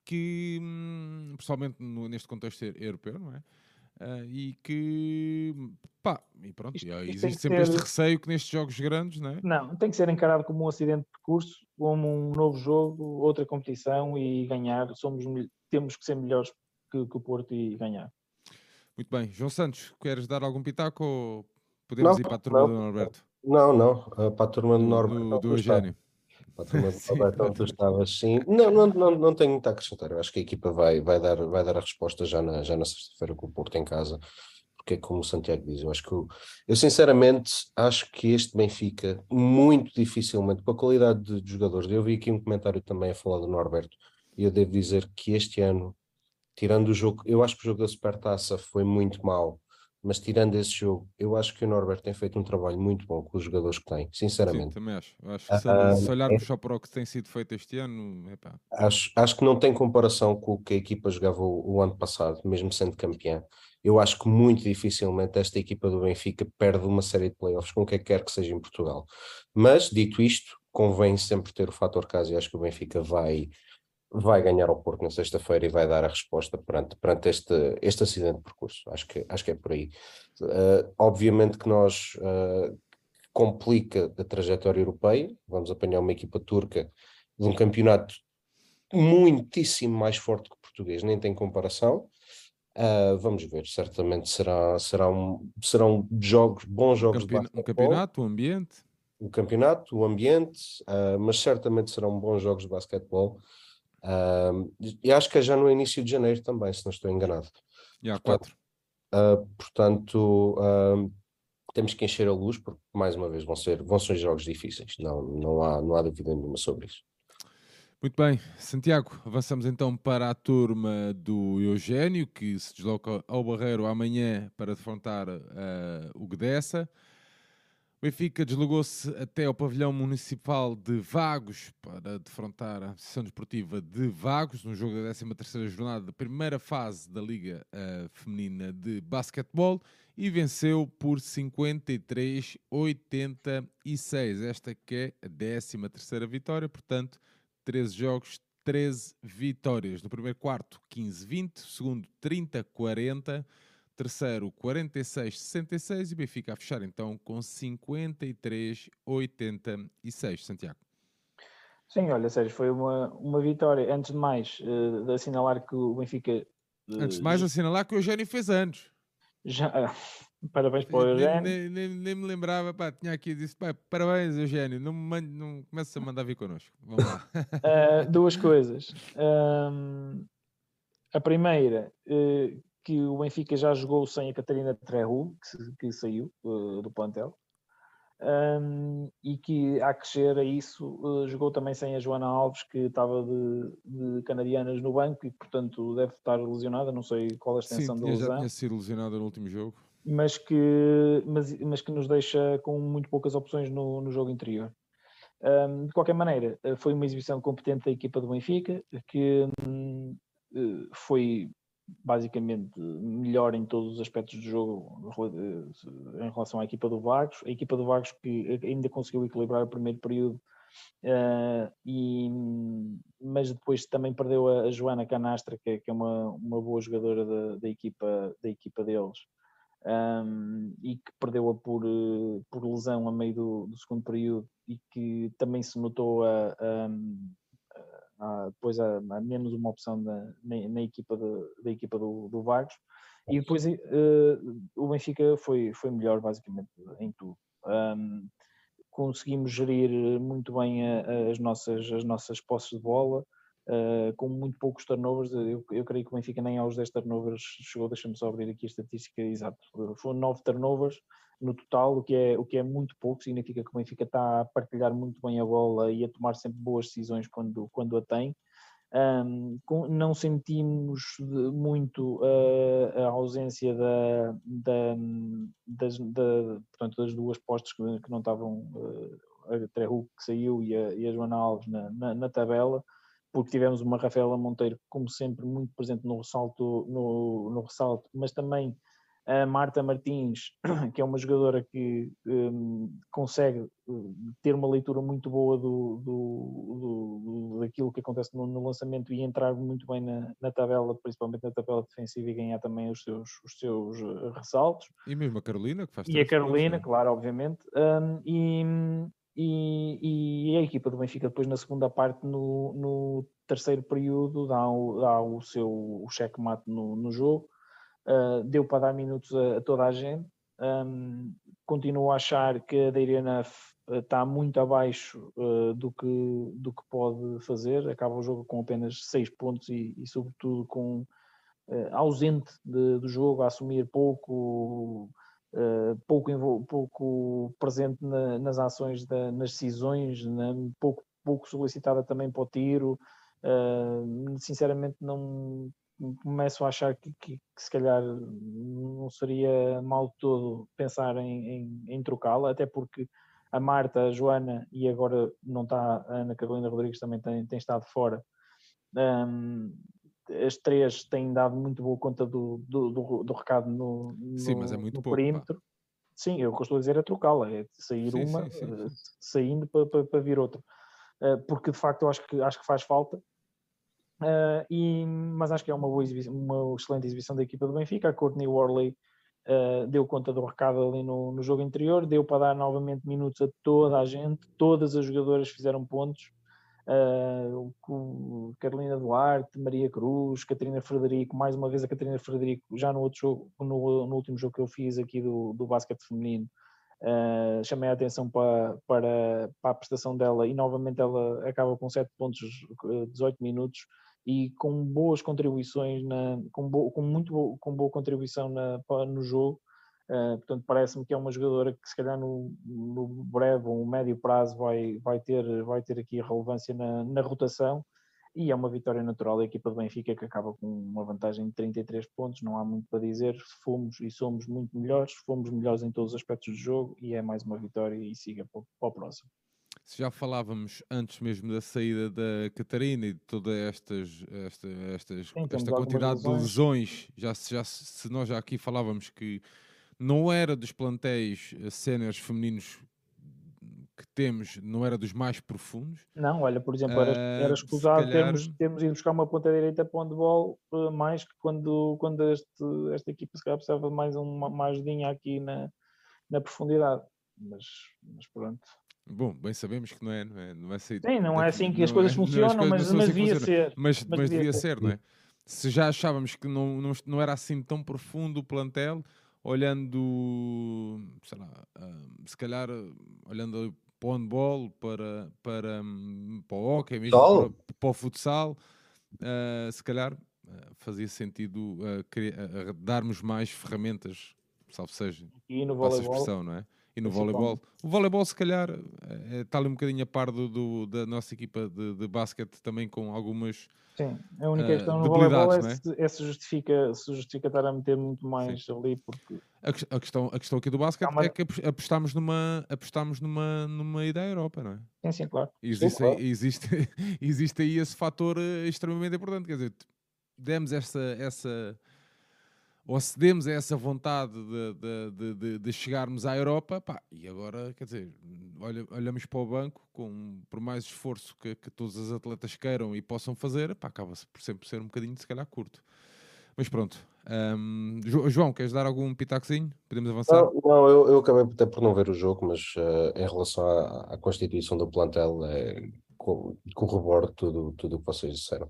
que, hum, pessoalmente neste contexto europeu, não é? Uh, e que pá, e pronto, isto, isto existe sempre ser... este receio que nestes jogos grandes, não é? Não, tem que ser encarado como um acidente de percurso, como um novo jogo, outra competição e ganhar. Somos, temos que ser melhores que, que o Porto e ganhar. Muito bem, João Santos, queres dar algum pitaco ou podemos não, ir para a turma não, do Norberto? Não, não, uh, para a turma do Norberto. Do, do Eugênio. Para a turma do Norberto, onde tu estavas, sim. Não, não, não, não tenho muito a acrescentar. Eu acho que a equipa vai, vai, dar, vai dar a resposta já na, já na sexta-feira com o Porto em casa. Porque é como o Santiago diz, eu acho que eu, eu sinceramente acho que este Benfica, muito dificilmente, com a qualidade de, de jogadores, eu vi aqui um comentário também a falar do Norberto, e eu devo dizer que este ano, tirando o jogo, eu acho que o jogo da Supertaça foi muito mal mas tirando esse jogo, eu acho que o Norbert tem feito um trabalho muito bom com os jogadores que tem, sinceramente. Sim, também acho. acho que se, uh, se olharmos é... só para o que tem sido feito este ano, epá. Acho, acho que não tem comparação com o que a equipa jogava o, o, ano passado, mesmo sendo campeã. Eu acho que muito dificilmente esta equipa do Benfica perde uma série de playoffs com o que quer que seja em Portugal. Mas, dito isto, convém sempre ter o fator caso e acho que o Benfica vai vai ganhar ao Porto na sexta-feira e vai dar a resposta perante, perante este, este acidente de percurso. Acho que, acho que é por aí. Uh, obviamente que nós uh, complica a trajetória europeia, vamos apanhar uma equipa turca de um campeonato muitíssimo mais forte que o português, nem tem comparação. Uh, vamos ver, certamente será, será um, serão jogos, bons jogos campeonato, de Um campeonato, o ambiente. O campeonato, o ambiente, mas certamente serão bons jogos de basquetebol e acho que é já no início de janeiro também, se não estou enganado. Há quatro. Uh, portanto, uh, temos que encher a luz, porque mais uma vez vão ser, vão ser jogos difíceis, não, não, há, não há dúvida nenhuma sobre isso. Muito bem, Santiago, avançamos então para a turma do Eugênio, que se desloca ao Barreiro amanhã para defrontar uh, o Gdessa. O Benfica deslogou-se até ao pavilhão municipal de Vagos para defrontar a Associação Desportiva de Vagos, no jogo da 13ª jornada da primeira fase da Liga uh, Feminina de Basquetebol e venceu por 53-86. Esta que é a 13ª vitória, portanto, 13 jogos, 13 vitórias. No primeiro quarto, 15-20, segundo 30-40, Terceiro, 46-66 e Benfica a fechar então com 53-86. Santiago. Sim, olha, Sérgio, foi uma, uma vitória. Antes de mais, uh, de assinalar que o Benfica. Uh, Antes de mais, assinalar que o Eugênio fez anos. Já, uh, parabéns para o Eugênio. Nem, nem, nem, me lembrava, pá, tinha aqui disse, pá, parabéns, Eugênio. Não, me não começa a mandar vir connosco. Vamos lá. duas coisas. Um, a primeira, que o Benfica já jogou sem a Catarina Trehu, que, que saiu uh, do plantel, um, e que a crescer a isso uh, jogou também sem a Joana Alves, que estava de, de, canadianas no banco e, portanto, deve estar lesionada. Não sei qual a extensão Sim, da lesão. já tinha sido lesionada no último jogo. Mas que, mas, mas que nos deixa com muito poucas opções no, no jogo interior. Um, de qualquer maneira, uh, foi uma exibição competente da equipa do Benfica, que um, foi basicamente melhor em todos os aspectos do jogo eh, em relação à equipa do Vagos. A equipa do Vagos que ainda conseguiu equilibrar o primeiro período, uh, e, mas depois também perdeu a, a Joana Canastra, que é, que é uma, uma boa jogadora da, da, equipa, da equipa deles. Um, e que perdeu-a por, eh, por lesão a meio do, do, segundo período e que também se notou a há, depois há, há, menos uma opção na, na, na equipa de, da equipa do, do Vagos e depois uh, o Benfica foi, foi melhor basicamente em tudo. Um, conseguimos gerir muito bem a, as, nossas, as nossas posses de bola, uh, com muito poucos turnovers. Eu, eu creio que o Benfica nem aos 10 turnovers chegou, deixa-me só abrir aqui a estatística exata. Foram 9 turnovers no total, o que, é, o que é muito pouco, significa que o Benfica está a partilhar muito bem a bola e a tomar sempre boas decisões quando, quando a tem. Um, não sentimos muito uh, a ausência da, da, das, da, portanto, das duas postes que, que não estavam, uh, a Trehu que saiu e a, e a Joana Alves na, na, na, tabela, porque tivemos uma Rafaela Monteiro, como sempre, muito presente no ressalto, no, no ressalto mas também a Marta Martins, que é uma jogadora que um, consegue hum, ter uma leitura muito boa do, do, do daquilo que acontece no, no, lançamento e entrar muito bem na, na, tabela, principalmente na tabela defensiva e ganhar também os seus, os seus eh, ressaltos. E mesmo a Carolina, que faz E a Carolina, claro, obviamente. Um, e, e, e, a equipa do Benfica depois na segunda parte, no, no terceiro período, dá o, dá o seu checkmate no, no jogo uh, deu para dar minutos a, a toda a gente. Um, continuo a achar que a Deirena está muito abaixo uh, do, que, do que pode fazer. Acaba o jogo com apenas 6 pontos e, e, sobretudo, com uh, ausente de, do jogo, a assumir pouco. Uh, pouco, pouco presente na, nas ações, da, nas decisões, na, pouco, pouco solicitada também para o tiro. sinceramente, não, começo a achar que, que, que, se calhar não seria mal todo pensar em, em, em trocá-la, até porque a Marta, a Joana e agora não está a Ana Carolina Rodrigues também tem, tem estado fora. Um, as três têm dado muito boa conta do, do, do, do recado no, no, sim, mas é muito no pouco, perímetro. Pá. Sim, eu a dizer é trocá-la, é sair sim, uma, sim, sim, uh, saindo para, para, para vir outra. Uh, porque de facto eu acho que, acho que faz falta. Uh, e, mas acho que é uma, boa exibição, uma excelente exibição da equipa do Benfica. A Courtney Worley deu conta do recado ali no, no jogo anterior, deu para dar novamente minutos a toda a gente, todas as jogadoras fizeram pontos. Uh, Carolina Duarte, Maria Cruz, Catarina Frederico, mais uma vez a Catarina Frederico, já no outro jogo, no, no último jogo que eu fiz aqui do, do basquete feminino, uh, chamei a atenção para, para, para a prestação dela e novamente ela acaba com 7 pontos, 18 minutos e com boas contribuições, na, com, bo, com muito com boa contribuição na, no jogo Uh, portanto, parece-me que é uma jogadora que se calhar no, no breve ou médio prazo vai, vai, ter, vai ter aqui relevância na, na rotação e é uma vitória natural da equipa do Benfica que acaba com uma vantagem de 33 pontos, não há muito para dizer, fomos e somos muito melhores, fomos melhores em todos os aspectos do jogo e é mais uma vitória e siga para, para o próximo. Se já falávamos antes mesmo da saída da Catarina e de toda estas, esta, estas, Sim, esta quantidade de lesões, já, já, se nós já aqui falávamos que não era dos plantéis eh, séniores femininos que temos, não era dos mais profundos. Não, olha, por exemplo, era, uh, era escusado calhar... termos, termos ido buscar uma ponta direita para onde ball uh, mais que quando, quando este, esta equipa se calhar precisava de mais uma, uma ajudinha aqui na, na profundidade. Mas, mas pronto. Bom, bem sabemos que não é, não é, não é Sim, não é assim que as coisas é, funcionam, mas, mas, assim devia ser. Mas, mas, mas devia, ser, ser, não é? Se já achávamos que não, não, não era assim tão profundo o plantel, olhando, sei lá, uh, se calhar olhando para o handball, para, para, um, para o hockey, mesmo para, para, o futsal, uh, se calhar uh, fazia sentido darmos mais ferramentas, salvo seja, e no voleibol, não é? E no voleibol. O voleibol, se calhar, está ali um bocadinho a par do, do da nossa equipa de, de basquete também com algumas Sim, a única uh, questão no voleibol é, é? Se, é se, justifica, se justifica estar a meter muito mais Sim. ali, porque... A, a, questão, a questão aqui do basquete uma... é que apostamos numa, apostamos numa, numa ideia Europa, não é? Sim, sim, claro. Existe, sim, claro. Existe, existe aí esse fator eh, extremamente importante, quer dizer, demos essa... essa ou cedemos a essa vontade de, de, de, de, chegarmos à Europa, pá, e agora, quer dizer, olha, olhamos para o banco, com, por mais esforço que, que todos os atletas queiram e possam fazer, pá, acaba-se por sempre ser um bocadinho, se calhar, curto. Mas pronto. Um, João, queres dar algum pitacozinho? Podemos avançar? Não, não eu, eu, acabei até por não ver o jogo, mas uh, em relação à, à, constituição do plantel, é, corroboro tudo o que vocês disseram.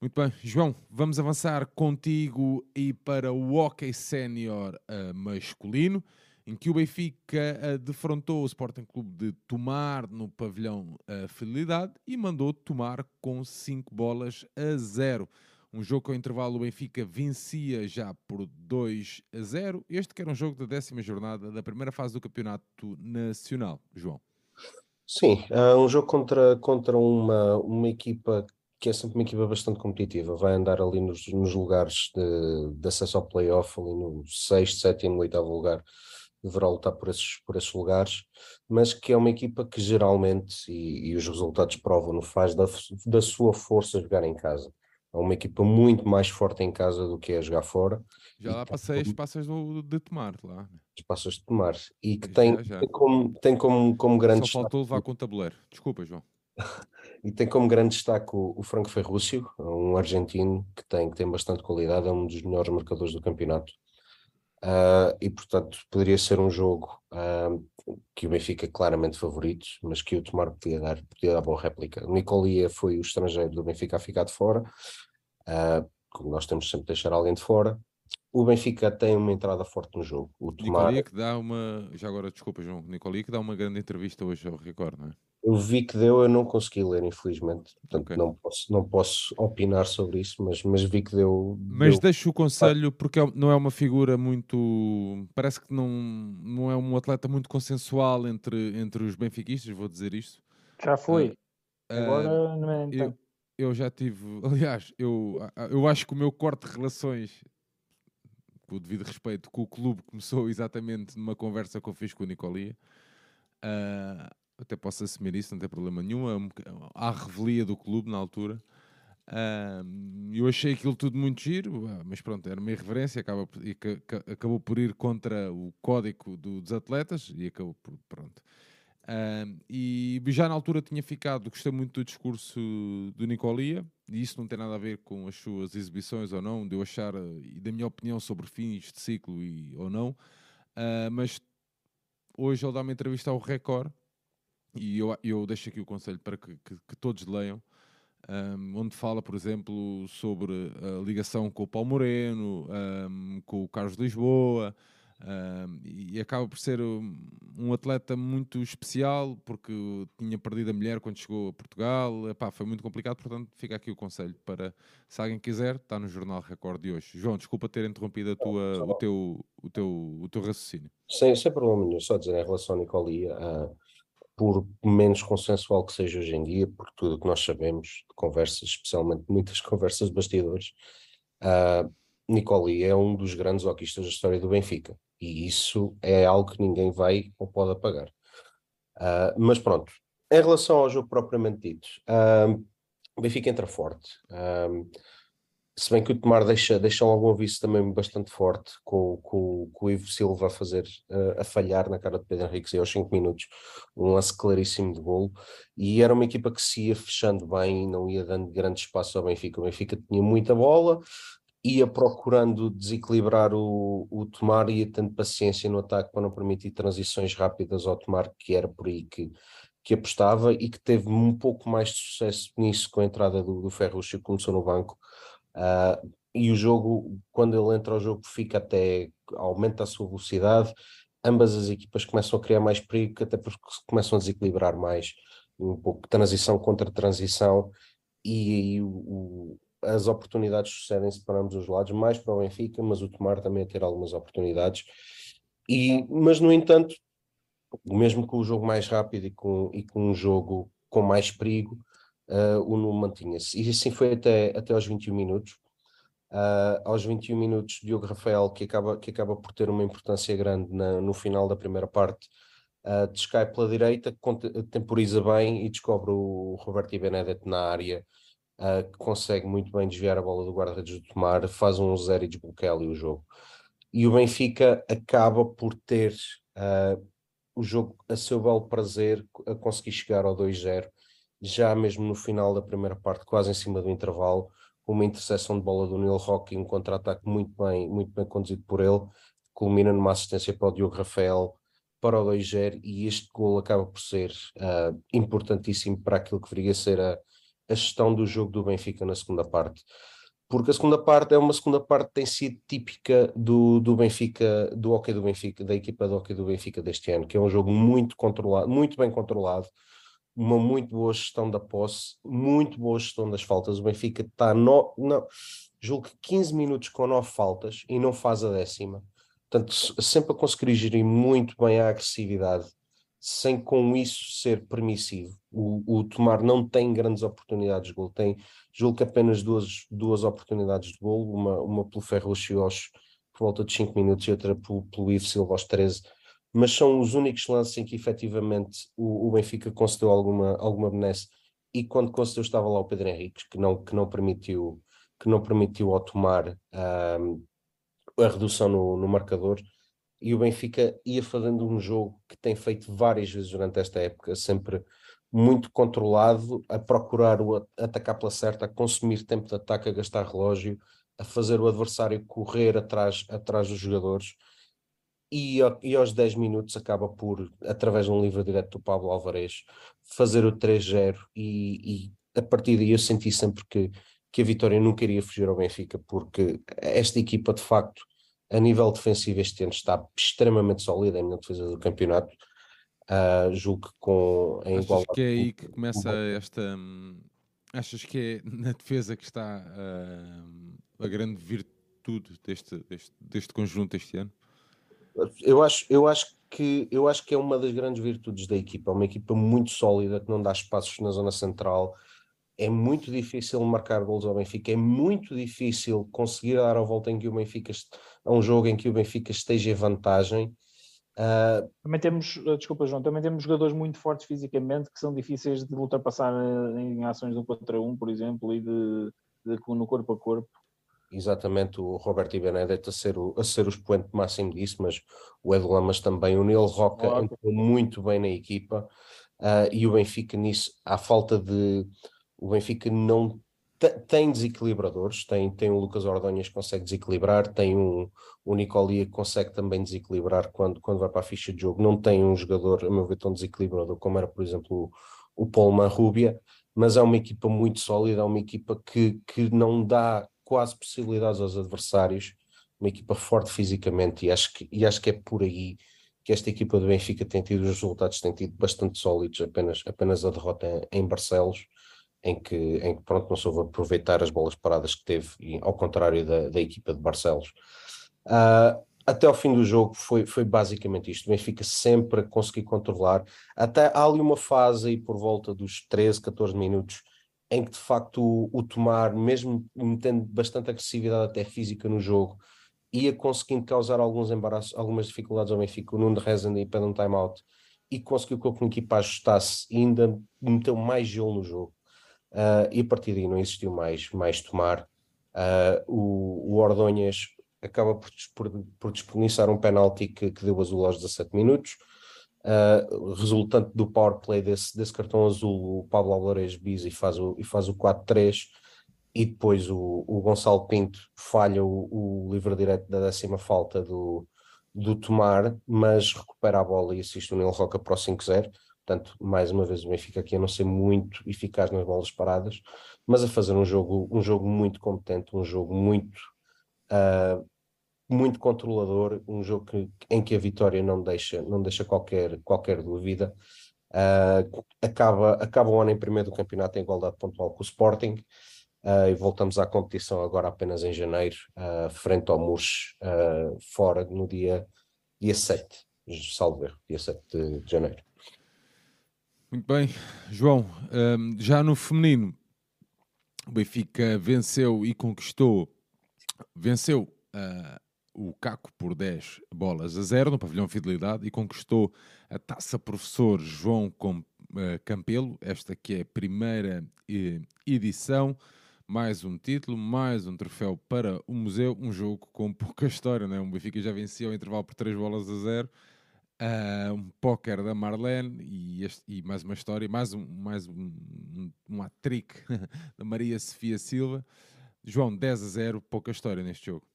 Muito bem, João, vamos avançar contigo e para o Hockey Sénior uh, masculino, em que o Benfica uh, defrontou o Sporting Clube de Tomar no pavilhão uh, Fidelidade e mandou tomar com 5 bolas a 0. Um jogo com intervalo o Benfica vencia já por 2 a 0. Este que era um jogo da décima jornada da primeira fase do Campeonato Nacional. João. Sim, uh, um jogo contra, contra uma, uma equipa que é sempre uma equipa bastante competitiva, vai andar ali nos, nos lugares de, de, acesso ao playoff, ali no sexto, sétimo, oitavo lugar, deverá lutar por esses, por esses lugares, mas que é uma equipa que geralmente, e, e os resultados provam-no, faz da, da sua força jogar em casa. É uma equipa muito mais forte em casa do que é jogar fora. Já lá passei as passas de tomar lá. As passas de tomar. E que tem, já, já. tem, como, tem como, como grande. Só faltou levar com o tabuleiro. Desculpa, João. E tem como grande destaque o, o Franco Ferrúcio, um argentino que tem, que tem bastante qualidade, é um dos melhores marcadores do campeonato. Uh, e portanto poderia ser um jogo uh, que o Benfica é claramente favorito, mas que o Tomar podia dar, podia dar boa réplica. O Nicolia foi o estrangeiro do Benfica a ficar de fora, uh, nós temos sempre de deixar alguém de fora. O Benfica tem uma entrada forte no jogo. O Tomar... Nicolia que dá uma, já agora desculpa João, Nicolia que dá uma grande entrevista hoje ao Record, não é? Eu vi que deu, eu não consegui ler, infelizmente. Portanto, okay. não, posso, não posso opinar sobre isso, mas, mas vi que deu. Mas deu... deixo o conselho, porque é não é uma figura muito. Parece que não, não é um atleta muito consensual entre, entre os benfiquistas, vou dizer isto. Já foi. Uh, Agora não é então. eu já tive, aliás, eu, eu acho que o meu corte de relações, com o devido respeito, com o clube começou exatamente numa conversa que eu fiz com o Nicolia. Uh, até posso assumir isso, não tem problema nenhum. É há revelia do clube na altura. Eu achei aquilo tudo muito giro, mas pronto, era uma irreverência, e acabou por ir contra o código do, dos atletas e acabou por, pronto. Uh, e já na altura tinha ficado, gostei muito do discurso do Nicolia, e isso não tem nada a ver com as suas exibições ou não, de eu achar, e da minha opinião sobre fins de ciclo e, ou não, uh, mas hoje ele dá uma entrevista ao Record, e eu, eu deixo aqui o conselho para que, que, que todos leiam, um, onde fala, por exemplo, sobre a ligação com o Paulo Moreno, um, com o Carlos Lisboa, um, e acaba por ser um, atleta muito especial porque tinha perdido a mulher quando chegou a Portugal. Epá, foi muito complicado, portanto, fica aqui o conselho para se alguém quiser, está no Jornal Record de hoje. João, desculpa ter interrompido a tua, o, teu, o, teu, o teu raciocínio. Sem, sem problema nenhum, só dizer em relação ao Nicolia. Uh por menos consensual que seja hoje em dia, por tudo o que nós sabemos de conversas, especialmente muitas conversas de bastidores, uh, Nicoli é um dos grandes hoquistas da história do Benfica e isso é algo que ninguém vai ou pode apagar. Uh, mas pronto, em relação ao jogo propriamente dito, uh, o Benfica entra forte. Uh, se bem que o Tomar deixa, deixa um algum aviso também bastante forte, com, com, com o Ivo Silva a fazer, uh, a falhar na cara de Pedro Henrique aos 5 minutos, um lance claríssimo de golo, e era uma equipa que se ia fechando bem não ia dando grande espaço ao Benfica. O Benfica tinha muita bola, ia procurando desequilibrar o, o Tomar, ia tendo paciência no ataque para não permitir transições rápidas ao Tomar, que era por aí que, que apostava e que teve um pouco mais de sucesso nisso com a entrada do, do Ferruccio, que começou no banco Uh, e o jogo, quando ele entra ao jogo, fica até aumenta a sua velocidade. Ambas as equipas começam a criar mais perigo, até porque começam a desequilibrar mais, um pouco transição contra transição, e o, o, as oportunidades sucedem-se para ambos os lados, mais para o Benfica, mas o Tomar também a ter algumas oportunidades. E, mas, no entanto, mesmo com o jogo mais rápido e com, e com um jogo com mais perigo, uh, o Nuno mantinha-se. E assim foi até, até aos 21 minutos. Uh, aos 21 minutos, Diogo Rafael, que acaba, que acaba por ter uma importância grande na, no final da primeira parte, uh, descai pela direita, temporiza bem e descobre o Roberto Benedet na área, uh, que consegue muito bem desviar a bola do guarda-redes do Tomar, faz um zero e desbloqueia ali o jogo. E o Benfica acaba por ter o jogo a seu belo prazer, a conseguir chegar ao 2-0 já mesmo no final da primeira parte, quase em cima do intervalo, uma interseção de bola do Neil Rock e um contra-ataque muito bem, muito bem conduzido por ele, culmina numa assistência para o Diogo Rafael para o 2-0 e este gol acaba por ser uh, importantíssimo para aquilo que viria a ser a, a gestão do jogo do Benfica na segunda parte. Porque a segunda parte é uma segunda parte que tem sido típica do, do Benfica, do hockey do Benfica, da equipa do hockey do Benfica deste ano, que é um jogo muito controlado, muito bem controlado, uma muito boa gestão da posse, muito boa gestão das faltas. O Benfica está, no, não, julgo que 15 minutos com 9 faltas e não faz a décima. Portanto, sempre a conseguir gerir muito bem a agressividade, sem com isso ser permissivo. O, o Tomar não tem grandes oportunidades de gol, tem, julgo que apenas duas, duas oportunidades de gol, uma, uma pelo Ferro aos por volta de 5 minutos e outra pelo, pelo Ivo Silva aos 13 mas são os únicos lances em que efetivamente o, o Benfica concedeu alguma, alguma benesse. E quando concedeu estava lá o Pedro Henrique que não, que não permitiu que não permitiu ao tomar um, a redução no, no marcador. E o Benfica ia fazendo um jogo que tem feito várias vezes durante esta época, sempre muito controlado, a procurar o atacar pela certa, a consumir tempo de ataque, a gastar relógio, a fazer o adversário correr atrás, atrás dos jogadores e, e aos 10 minutos acaba por, através de um livro direto do Pablo Alvarez, fazer o 3-0 e, e, a partir daí eu senti sempre que, que a vitória nunca iria fugir ao Benfica, porque esta equipa de facto, a nível defensivo este ano está extremamente sólida na defesa do campeonato, uh, julgo que com em Achas que é aí que começa esta... Achas que é na defesa que está uh, a grande virtude deste, deste, deste conjunto este ano? Eu acho, eu acho que eu acho que é uma das grandes virtudes da equipa, é uma equipa muito sólida que não dá espaços na zona central é muito difícil marcar gols ao Benfica, é muito difícil conseguir dar a volta em que o Benfica a um jogo em que o Benfica esteja em vantagem. Uh, também temos, ah, desculpa João, também temos jogadores muito fortes fisicamente que são difíceis de ultrapassar ah, em ações de um contra um, por exemplo, e de, de, no corpo a corpo. Exatamente, o Roberto Ibenedetto a ser o, a ser o expoente máximo disso, mas o Edu Lamas também, o Neil Roca entrou muito bem na equipa uh, e o Benfica nisso, à falta de o Benfica não tem desequilibradores, tem, tem o Lucas Ordonhas que consegue desequilibrar, tem um, o Nicolia que consegue também desequilibrar quando, quando vai para a ficha de jogo, não tem um jogador, a meu ver, tão desequilibrador como era, por exemplo, o, o Paul Marrubia, mas é uma equipa muito sólida, é uma equipa que, que não dá quase possibilidades aos adversários, uma equipa forte fisicamente, e acho que, e acho que é por aí que esta equipa do Benfica tem tido os resultados, tem tido bastante sólidos, apenas, apenas a derrota em, Barcelos, em que, em que pronto, não soube aproveitar as bolas paradas que teve, e, ao contrário da, da equipa de Barcelos. Uh, até ao fim do jogo foi, foi basicamente isto. O Benfica sempre a conseguir controlar. Até há ali uma fase aí por volta dos 13, 14 minutos em que de facto o, o Tomar, mesmo metendo bastante agressividade até física no jogo, ia conseguindo causar alguns embaraços, algumas dificuldades ao Benfica. O Nuno Rezende pede um time-out e conseguiu que a equipa ajustasse e ainda meteu mais gelo no jogo uh, e a partir daí não existiu mais, mais tomar. Uh, o, o Ordonhas acaba por, por, por desperdiçar um penalti que, que deu azul aos 17 minutos. Uh, resultante do power play desse, desse cartão azul, o Pablo Alvarez e faz o, e faz o 4-3 e depois o, o Gonçalo Pinto falha o, o livre direto da décima falta do, do Tomar, mas recupera a bola e assiste o Nilo Roca para o 5-0. Portanto, mais uma vez o Benfica aqui a não ser muito eficaz nas bolas paradas, mas a fazer um jogo, um jogo muito competente, um jogo muito, uh, muito controlador, um jogo que, em que a vitória não deixa, não deixa qualquer, qualquer dúvida. Uh, acaba, acaba o ano em primeiro do campeonato em igualdade pontual com o Sporting. Uh, e voltamos à competição agora apenas em janeiro, uh, frente ao Murs, uh, fora no dia, dia 7, salvo erro, dia 7 de, de janeiro. Muito bem, João. Um, já no feminino, o Benfica venceu e conquistou, venceu uh, o Caco por 10 bolas a 0 no pavilhão Fidelidade e conquistou a taça professor João uh, Campelo, esta que é a primeira uh, edição. Mais um título, mais um troféu para o museu, um jogo com pouca história, né? o Benfica já venceu o intervalo por 3 bolas a 0 Uh, um póquer da Marlene e, este, e, mais uma história, mais um, mais um, um, um trick da Maria Sofia Silva. João, 10 a 0, pouca história neste jogo.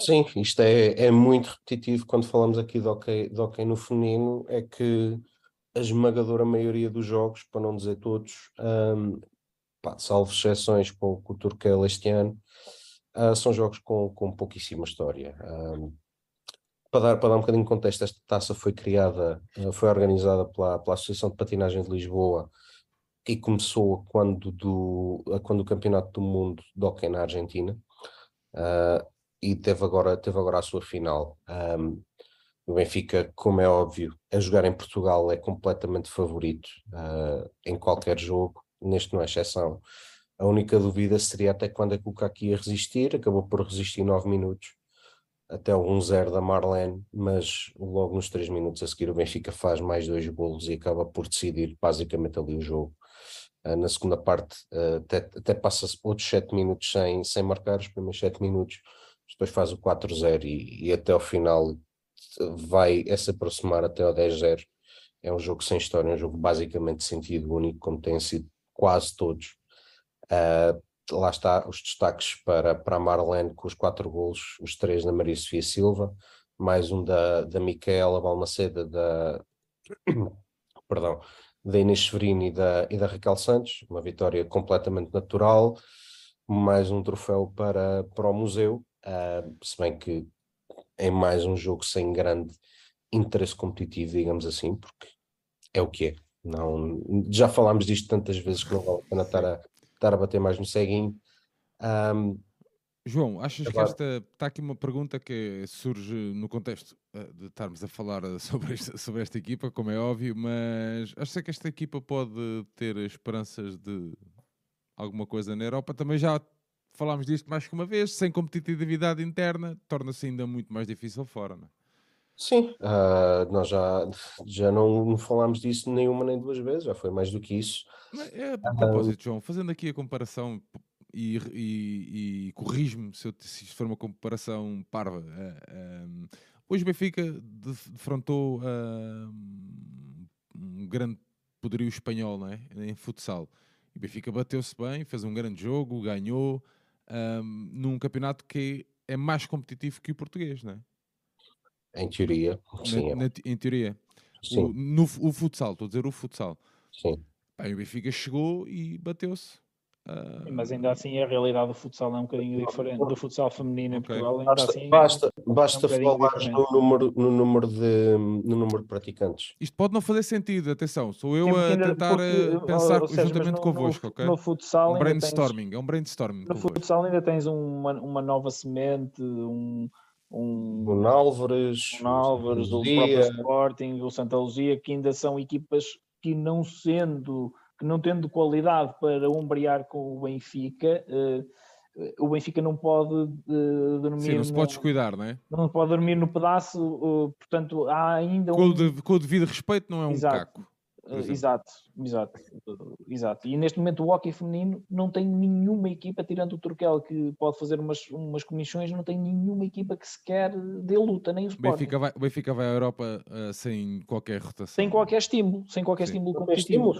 Sim, isto é, é muito repetitivo quando falamos aqui de hockey, de no feminino, é que a esmagadora maioria dos jogos, para não dizer todos, um, pá, salvo exceções com, com o Turquel este ano, uh, são jogos com, com pouquíssima história. Um, para dar, para dar um bocadinho de contexto, esta taça foi criada, eh, foi organizada pela, pela Associação de Patinagem de Lisboa e começou quando, do, quando o Campeonato do Mundo de Hockey na Argentina uh, e teve agora, teve agora a sua final. Um, o Benfica, como é óbvio, a jogar em Portugal é completamente favorito uh, em qualquer jogo, neste não é exceção. A única dúvida seria até quando que o Kaki ia resistir, acabou por resistir nove minutos até o 1-0 da Marlene, mas logo nos 3 minutos a seguir o Benfica faz mais dois golos e acaba por decidir basicamente ali o jogo. Uh, na segunda parte uh, até, até passa outros 7 minutos sem, sem marcar, os primeiros 7 minutos, depois faz o 4-0 e, e, até ao final vai se aproximar até ao 10-0. É um jogo sem história, um jogo basicamente sentido único, como têm sido quase todos. Uh, lá está os destaques para, para a Marlene com os quatro golos, os três da Maria Sofia Silva, mais um da, da Micaela Balmaceda, da, perdão, da Inês Severino e da, e da Raquel Santos, uma vitória completamente natural, mais um troféu para, para o museu, uh, se bem que é mais um jogo sem grande interesse competitivo, digamos assim, porque é o que é. Não, já falámos disto tantas vezes que não vale a pena estar a, estar a bater mais no ceguinho. Um, João, achas agora... que esta. Está aqui uma pergunta que surge no contexto eh, de estarmos a falar eh, sobre esta, sobre esta equipa, como é óbvio, mas achas que esta equipa pode ter esperanças de alguma coisa na Europa. Também já falámos disto mais que uma vez, sem competitividade interna, torna-se ainda muito mais difícil fora. Não é? Sim, uh, nós já, já não, não falámos disso nenhuma nem duas vezes, já foi mais do que isso. É, a propósito, João, fazendo aqui a comparação e, e, e corrijo-me se, se isto for uma comparação parva. Uh, eh, um, hoje o Benfica defrontou uh, um grande poderio espanhol não é? em futsal. O Benfica bateu-se bem, fez um grande jogo, ganhou um, num campeonato que é mais competitivo que o português, não é? Em teoria, sim. Na, na, em teoria. Sim. O, no, o futsal, estou a dizer o futsal. Sim. Bem, o Benfica chegou e bateu-se. Uh... Mas ainda assim a realidade do futsal é um bocadinho diferente do futsal feminino em Portugal. Ainda basta assim, basta, basta é um falar no número, no, número de, no número de praticantes. Isto pode não fazer sentido, atenção, sou eu a tentar porque, eh, pensar seja, juntamente no, convosco, no, ok? No futsal um brainstorming, tens, é um brainstorming. No futsal ainda tens uma, uma nova semente, um, um, o Nálvares, um Nálvares o próprio Sporting, o Santa Luzia, que ainda são equipas que não sendo que não tendo qualidade para ombrear com o Benfica, uh, o Benfica não pode uh, dormir. Sim, não se pode descuidar, não é? Não pode dormir no pedaço, uh, portanto, há ainda com um. O de, com o devido respeito, não é um Exato. caco. Exato, exato, exato. E neste momento o hockey feminino não tem nenhuma equipa, tirando o Turquel que pode fazer umas, umas comissões, não tem nenhuma equipa que sequer dê luta, nem o Sporting. Benfica vai, o Benfica vai à Europa uh, sem qualquer rotação. Sem qualquer estímulo, sem qualquer Sim. estímulo competitivo.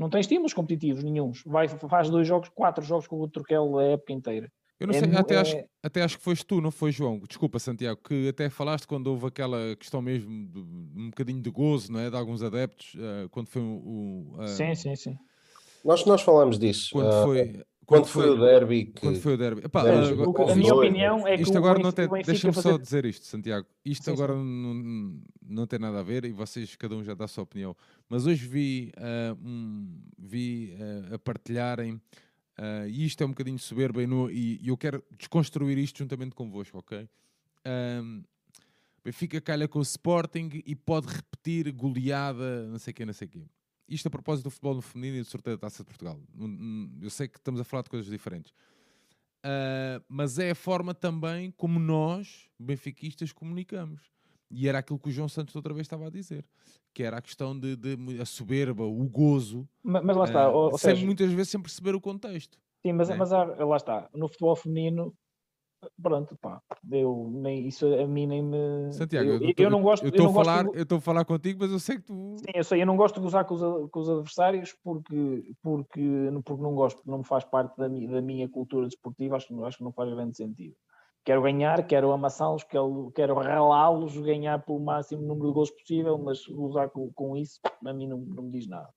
Não tem estímulos competitivos nenhums. Vai, faz dois jogos, quatro jogos com o Turquel a época inteira. Eu não é, sei, até, é... acho, até acho que foste tu, não foi João? Desculpa, Santiago, que até falaste quando houve aquela questão mesmo de um bocadinho de gozo, não é? De alguns adeptos, uh, quando foi o. Uh, sim, sim, sim. Nós, nós falamos disso. Quando uh, foi. Quando, foi, foi, o derby que... Quando foi o derby. Epá, agora, a minha opinião é que isto agora não tem, deixa-me fazer... só dizer isto, Santiago. Isto sim, agora sim. Não, não tem nada a ver e vocês, cada um já dá a sua opinião. Mas hoje vi, uh, um, vi uh, a partilharem, uh, e isto é um bocadinho soberbo, e, no, e, e, eu quero desconstruir isto juntamente convosco, ok? Um, Benfica calha com o Sporting e pode repetir goleada, não sei o quê, não sei o quê isto a propósito do futebol no feminino e do sorteio da Taça de Portugal. Eu sei que estamos a falar de coisas diferentes. Uh, mas é a forma também como nós, benfiquistas, comunicamos. E era aquilo que o João Santos outra vez estava a dizer, que era a questão de, de a soberba, o gozo. Mas, mas lá está, uh, ou, ou sem seja, muitas vezes sem perceber o contexto. Sim, mas, é? mas há, lá está, no futebol feminino pronto, pá, eu nem, isso a mim nem me. Santiago, eu, eu, eu não gosto. Eu estou a falar, de... eu estou a falar contigo, mas eu sei que tu. Sim, eu sei, eu não gosto de gozar com os, com os adversários porque, porque, porque não gosto, não me faz parte da, minha, da minha cultura desportiva, acho, acho que não faz grande sentido. Quero ganhar, quero amassá-los, quero, quero ralá-los, ganhar pelo máximo número de gols possível, mas gozar com, com isso, a mim não, não me diz nada.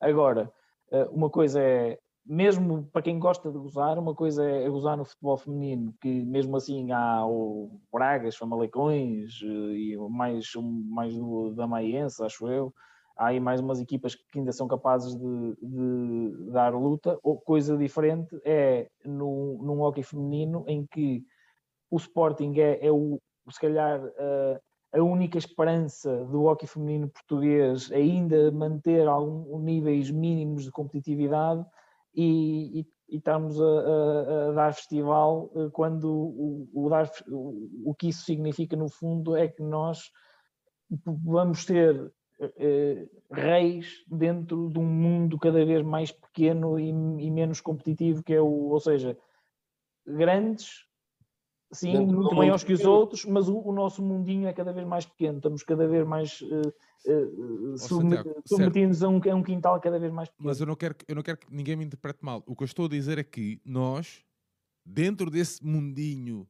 Agora, eh, uma coisa é mesmo para quem gosta de gozar, uma coisa é gozar no futebol feminino, que mesmo assim há o Bragas, Famalecões eh, e mais, mais do, da Maiense, acho eu. Há aí mais umas equipas que ainda são capazes de, de dar luta. Ou coisa diferente é no, num hockey feminino em que o Sporting é, é o, se calhar, a, a única esperança do hockey feminino português ainda manter alguns níveis mínimos de competitividade e, e, e estamos a, a, a, dar festival eh, quando o, o, dar, o, o que isso significa no fundo é que nós vamos ter eh, reis dentro de um mundo cada vez mais pequeno e, e menos competitivo que é o, ou seja, grandes sim, dentro muito maiores que os outros, mas o, o, nosso mundinho é cada vez mais pequeno, estamos cada vez mais uh, uh, submetidos a um, a um, quintal cada vez mais pequeno. Mas eu não, quero, eu não quero que ninguém me interprete mal. O que eu estou a dizer é que nós, dentro desse mundinho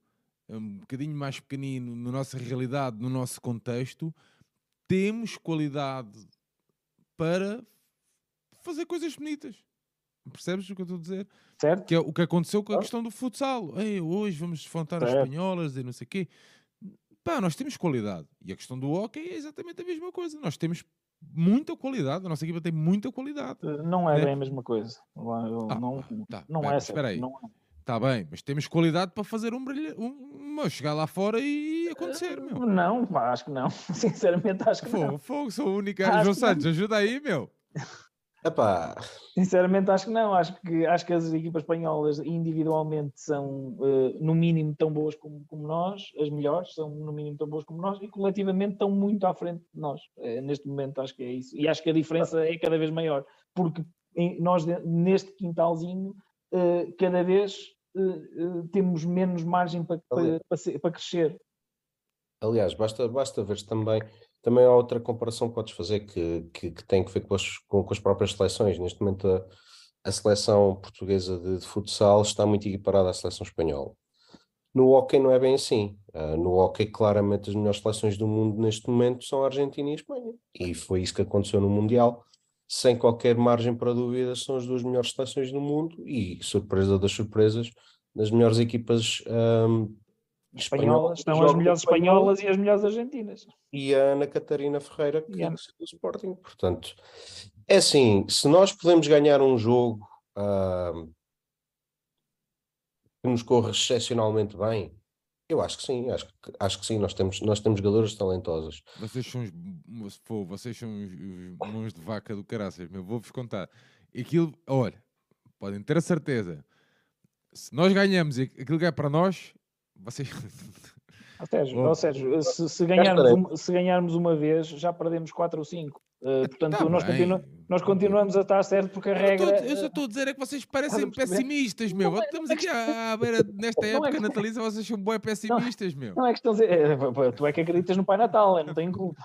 um bocadinho mais pequenino, na nossa realidade, no nosso contexto, temos qualidade para fazer coisas bonitas. Percebes o que eu estou a dizer? Certo. Que é o que aconteceu com a questão do futsal. Ei, hoje vamos desfontar as espanholas e não sei o quê. Pá, nós temos qualidade. E a questão do hockey é exatamente a mesma coisa. Nós temos muita qualidade. A nossa equipa tem muita qualidade. Eh, não é, é. bem a mesma coisa. Eu, ah, não tá, não pera, é. Espera aí. Não Está bem, mas temos qualidade para fazer um brilho, um, chegar lá fora e acontecer, meu. Não, acho que não. Sinceramente, acho que fogo, não. Fogo, sou a única. Acho João Santos, ajuda aí, meu. Epá. Sinceramente acho que não, acho que, acho que as equipas espanholas individualmente são uh, no mínimo tão boas como, como, nós, as melhores são no mínimo tão boas como nós e coletivamente estão muito à frente de nós. Uh, neste momento acho que é isso. E acho que a diferença é cada vez maior, porque nós neste quintalzinho uh, cada vez temos menos margem para, para, para, para crescer. Aliás, basta, basta ver também também há outra comparação que podes fazer que, que, que tem que ver com as, com, com as próprias seleções. Neste momento, a, a seleção portuguesa de, de, futsal está muito equiparada à seleção espanhola. No hockey não é bem assim. Uh, no hockey, claramente, as melhores seleções do mundo neste momento são a Argentina e a Espanha. E foi isso que aconteceu no Mundial. Sem qualquer margem para dúvida, são as duas melhores seleções do mundo e, surpresa das surpresas, das melhores equipas um, espanholas, estão as melhores espanholas e as melhores argentinas. E a Ana Catarina Ferreira, que é do Sporting. Portanto, é assim: se nós podemos ganhar um jogo uh, que nos corra excepcionalmente bem, eu acho que sim, acho, acho que sim, nós temos, nós temos jogadores talentosos. Vocês são os, pô, vocês são os, os mãos de vaca do caraças, meu, vou-vos contar. Aquilo, olha, podem ter a certeza, se nós ganhamos aquilo que é para nós, vocês. Oh, Sérgio, oh. Sérgio se, se, ganharmos, se ganharmos uma vez, já perdemos 4 ou 5. Uh, portanto, tá nós, continu nós, continuamos a estar certo porque a eu regra. Eu só estou a dizer é que vocês parecem pessimistas, meu. Não, Estamos aqui à, à beira, nesta não época é natalícia, vocês são bem pessimistas, meu. Não é questão de dizer. É, tu é que acreditas no Pai Natal, eu não tenho culpa.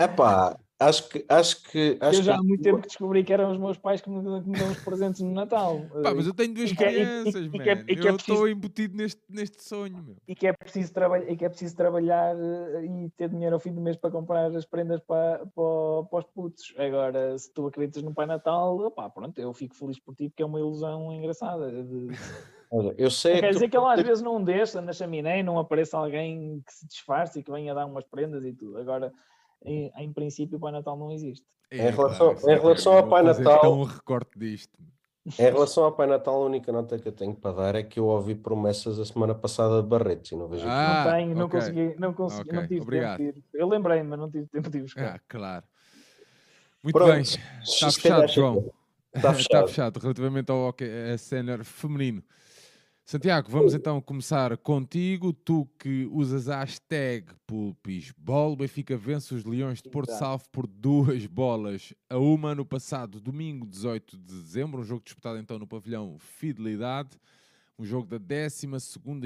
Epá, Acho que. Acho que acho eu já há muito tempo que descobri que eram os meus pais que me, que me dão os presentes no Natal. Pá, mas eu tenho duas e crianças, e, e, e, é, eu estou preciso... embutido neste, neste sonho. Meu. E, que é preciso trabalhar, e que é preciso trabalhar eh, e ter dinheiro ao fim do mês para comprar as prendas para, para, para os putos. Agora, se tu acreditas no Pai Natal, pá, pronto, eu fico feliz por ti porque é uma ilusão engraçada. De... Olha, eu sei. Quer dizer que ele às vezes não deixa na chaminé, não apareça alguém que se disfarce e que venha dar umas prendas e tudo. Agora em, em princípio o Pai Natal não existe. É, em relação, em relação ao Pai Natal. um recorte disto. Em relação ao Pai Natal, a única nota que eu tenho para dar é que eu ouvi promessas a semana passada de Barretos e não vejo ah, Não tenho, não okay. consegui, não consegui, okay. não tive Obrigado. tempo de ir. Eu lembrei-me, mas não tive tempo de ir buscar. Ah, claro. Muito Pronto. bem, está fechado, João. Está fechado. está fechado relativamente ao hockey a sénior feminino. Santiago, vamos então começar contigo. Tu que usas a hashtag PulpisBol, Benfica vence os Leões de Porto Salvo por duas bolas a uma no passado domingo 18 de dezembro, um jogo disputado então no pavilhão Fidelidade, um jogo da 12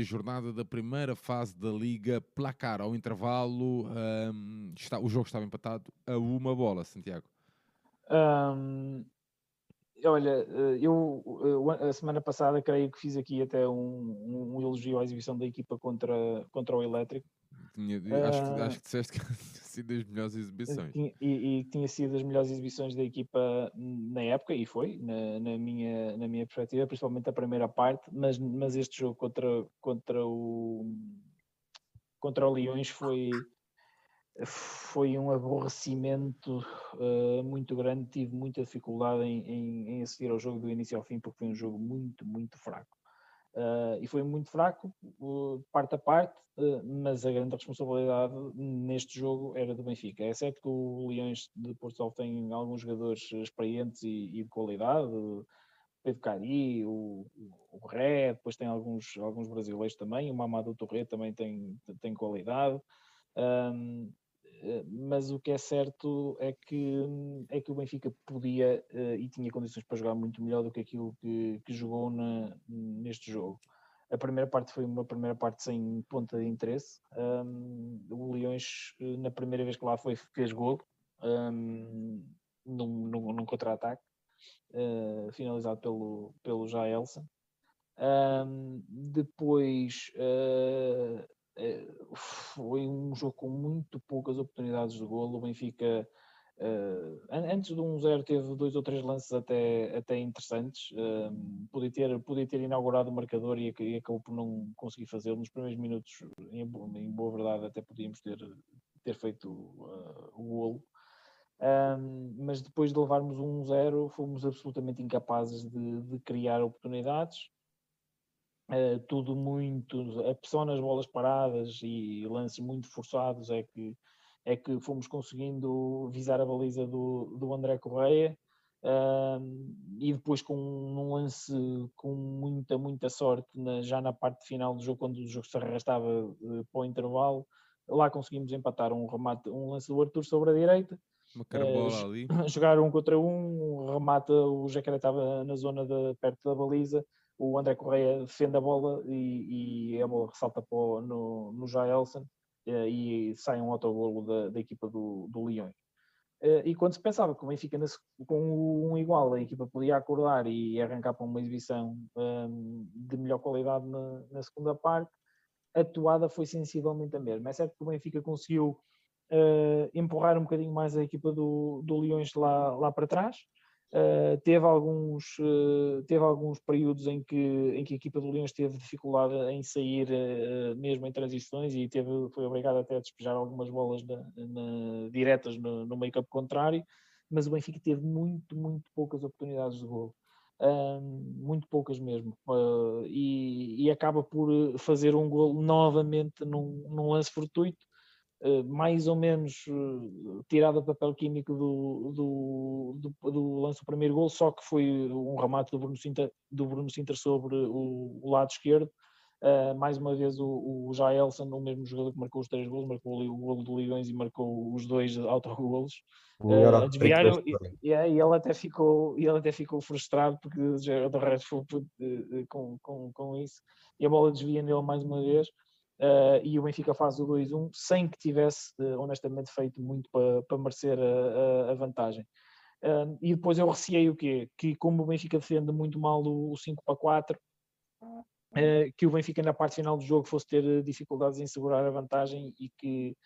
jornada da primeira fase da Liga Placar. Ao intervalo, um, está, o jogo estava empatado a uma bola, Santiago. Um, Olha, eh, eu eh, a semana passada creio que fiz aqui até um, um elogio à exibição da equipa contra, contra o Elétrico. Tinha, acho, uh, acho que disseste que tinha sido das melhores exibições. Tinha, e, e, tinha sido das melhores exibições da equipa na época, e foi, na, na, minha, na minha perspectiva, principalmente a primeira parte, mas, mas este jogo contra, contra, o, contra o Leões foi, foi um aborrecimento uh, muito grande, tive muita dificuldade em, em, em, assistir ao jogo do início ao fim, porque foi um jogo muito, muito fraco. Uh, e foi muito fraco, uh, parte a parte, mas a grande responsabilidade neste jogo era do Benfica. É certo que o Leões de Portugal tem alguns jogadores experientes e, e de qualidade, Pedro Cari, o, o Ré, depois tem alguns, alguns brasileiros também, o Mamadou Torre também tem, tem qualidade. Um, eh, mas o que é certo é que, é que o Benfica podia uh, e tinha condições para jogar muito melhor do que aquilo que, que jogou na, neste jogo. A primeira parte foi uma primeira parte sem ponta de interesse. Um, o Leões, eh, na primeira vez que lá foi, fez gol um, num, num, num contra-ataque, uh, finalizado pelo, pelo Jaelson. Um, depois uh, eh, foi um jogo com muito poucas oportunidades de golo. O Benfica, uh, antes do 1-0, teve dois ou três lances até, até interessantes. Uh, podia, ter, podia ter inaugurado o marcador e, e acabou por não conseguir fazê-lo. Nos primeiros minutos, em, em, boa verdade, até podíamos ter, ter feito uh, o golo. Um, mas depois de levarmos um 1-0, fomos absolutamente incapazes de, de criar oportunidades. Uh, tudo muito, a pressão nas bolas paradas e lances muito forçados é que, é que fomos conseguindo visar a baliza do, do André Correia uh, e depois com um lance com muita, muita sorte na, já na parte final do jogo, quando o jogo se arrastava uh, para o intervalo, lá conseguimos empatar um remate, um lance do Arthur sobre a direita. Uma carabola uh, ali. Jogar um contra um, remata, o Jacaré estava na zona de, perto da baliza, o André Correia defende a bola e, e a bola ressalta o, no, no Jaelson uh, e sai um autogolo da, da equipa do, do Leões. Uh, e quando se pensava que o Benfica com um igual a equipa podia acordar e arrancar para uma exibição um, de melhor qualidade na, na, segunda parte, a toada foi sensivelmente a mesma. É certo que o Benfica conseguiu uh, empurrar um bocadinho mais a equipa do, do Leões lá, lá para trás, Uh, teve, alguns, uh, teve alguns períodos em que, em que a equipa do Leões teve dificuldade em sair uh, mesmo em transições e teve, foi obrigado até a despejar algumas bolas na, na, diretas no, no meio campo contrário, mas o Benfica teve muito, muito poucas oportunidades de gol. muito poucas mesmo, e, e, acaba por fazer um gol novamente num, num lance fortuito, mais ou menos uh, tirada papel químico do, do, do, do, lance do primeiro gol, só que foi um remate do Bruno Sinter, do Bruno Sinter sobre o, o lado esquerdo. Uh, mais uma vez o, o Jaelson, o mesmo jogador que marcou os três gols, marcou o golo do Leões e marcou os dois autogolos. Uh, a desviar e, e, e, ele até ficou, ele até ficou frustrado porque já, do resto foi com, com, com isso e a bola desvia nele mais uma vez Uh, e o Benfica faz o 2-1 sem que tivesse, uh, honestamente, feito muito para, para merecer a, a, vantagem. Uh, e depois eu receei o quê? Que como o Benfica defende muito mal o, o 5 para 4, que o Benfica na parte final do jogo fosse ter dificuldades em segurar a vantagem e que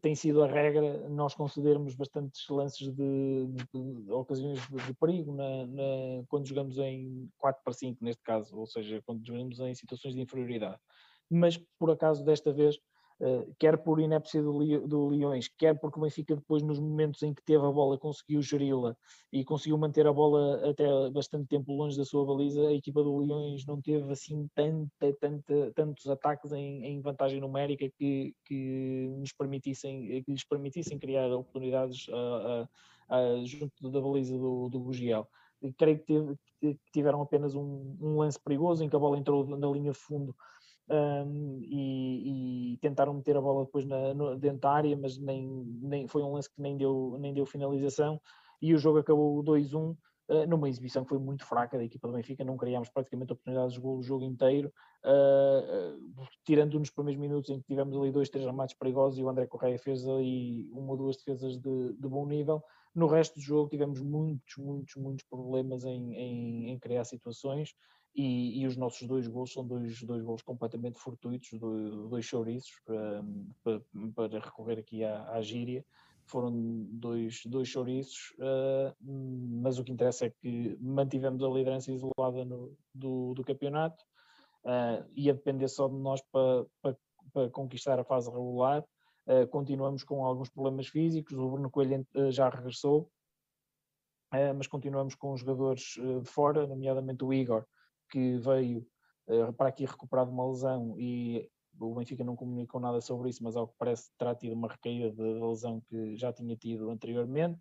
tem sido a regra nós concedermos bastantes lances de, de, de ocasiões de, de perigo na, na, quando jogamos em 4 para 5 neste caso, ou seja, quando jogamos em situações de inferioridade mas por acaso desta vez, uh, quer por inépcia do, do Leões, quer porque o Benfica depois nos momentos em que teve a bola conseguiu geri-la e conseguiu manter a bola até bastante tempo longe da sua baliza, a equipa do Leões não teve assim tanta, tanta, tantos ataques em, em vantagem numérica que, que, nos permitissem, que lhes permitissem criar oportunidades a, a, a, junto da baliza do, do Bugiel. Creio que, tiveram apenas um, um, lance perigoso em que a bola entrou na linha fundo um, e, e, tentaram meter a bola depois na, no, dentro da área, mas nem, nem, foi um lance que nem deu, nem deu finalização. E o jogo acabou 2-1 uh, ah, numa exibição que foi muito fraca da equipa do Benfica, não criámos praticamente oportunidades de gol o jogo inteiro, uh, uh, tirando nos primeiros minutos em que tivemos ali dois, três remates perigosos e o André Correia fez ali uma ou duas defesas de, de bom nível, no resto do jogo tivemos muitos, muitos, muitos problemas em, em, em criar situações e, e, os nossos dois gols são dois, dois gols completamente fortuitos, dois, dois chouriços, para, para, para, recorrer aqui à, à gíria. Foram dois, dois chouriços, uh, mas o que interessa é que mantivemos a liderança isolada no, do, do campeonato uh, a depender só de nós para, para, para conquistar a fase regular. Uh, continuamos com alguns problemas físicos, o Bruno Coelho já regressou, mas continuamos com os jogadores de fora, nomeadamente o Igor, que veio uh, para aqui recuperar de uma lesão e o Benfica não comunicou nada sobre isso, mas ao que parece terá tido uma recaída da lesão que já tinha tido anteriormente.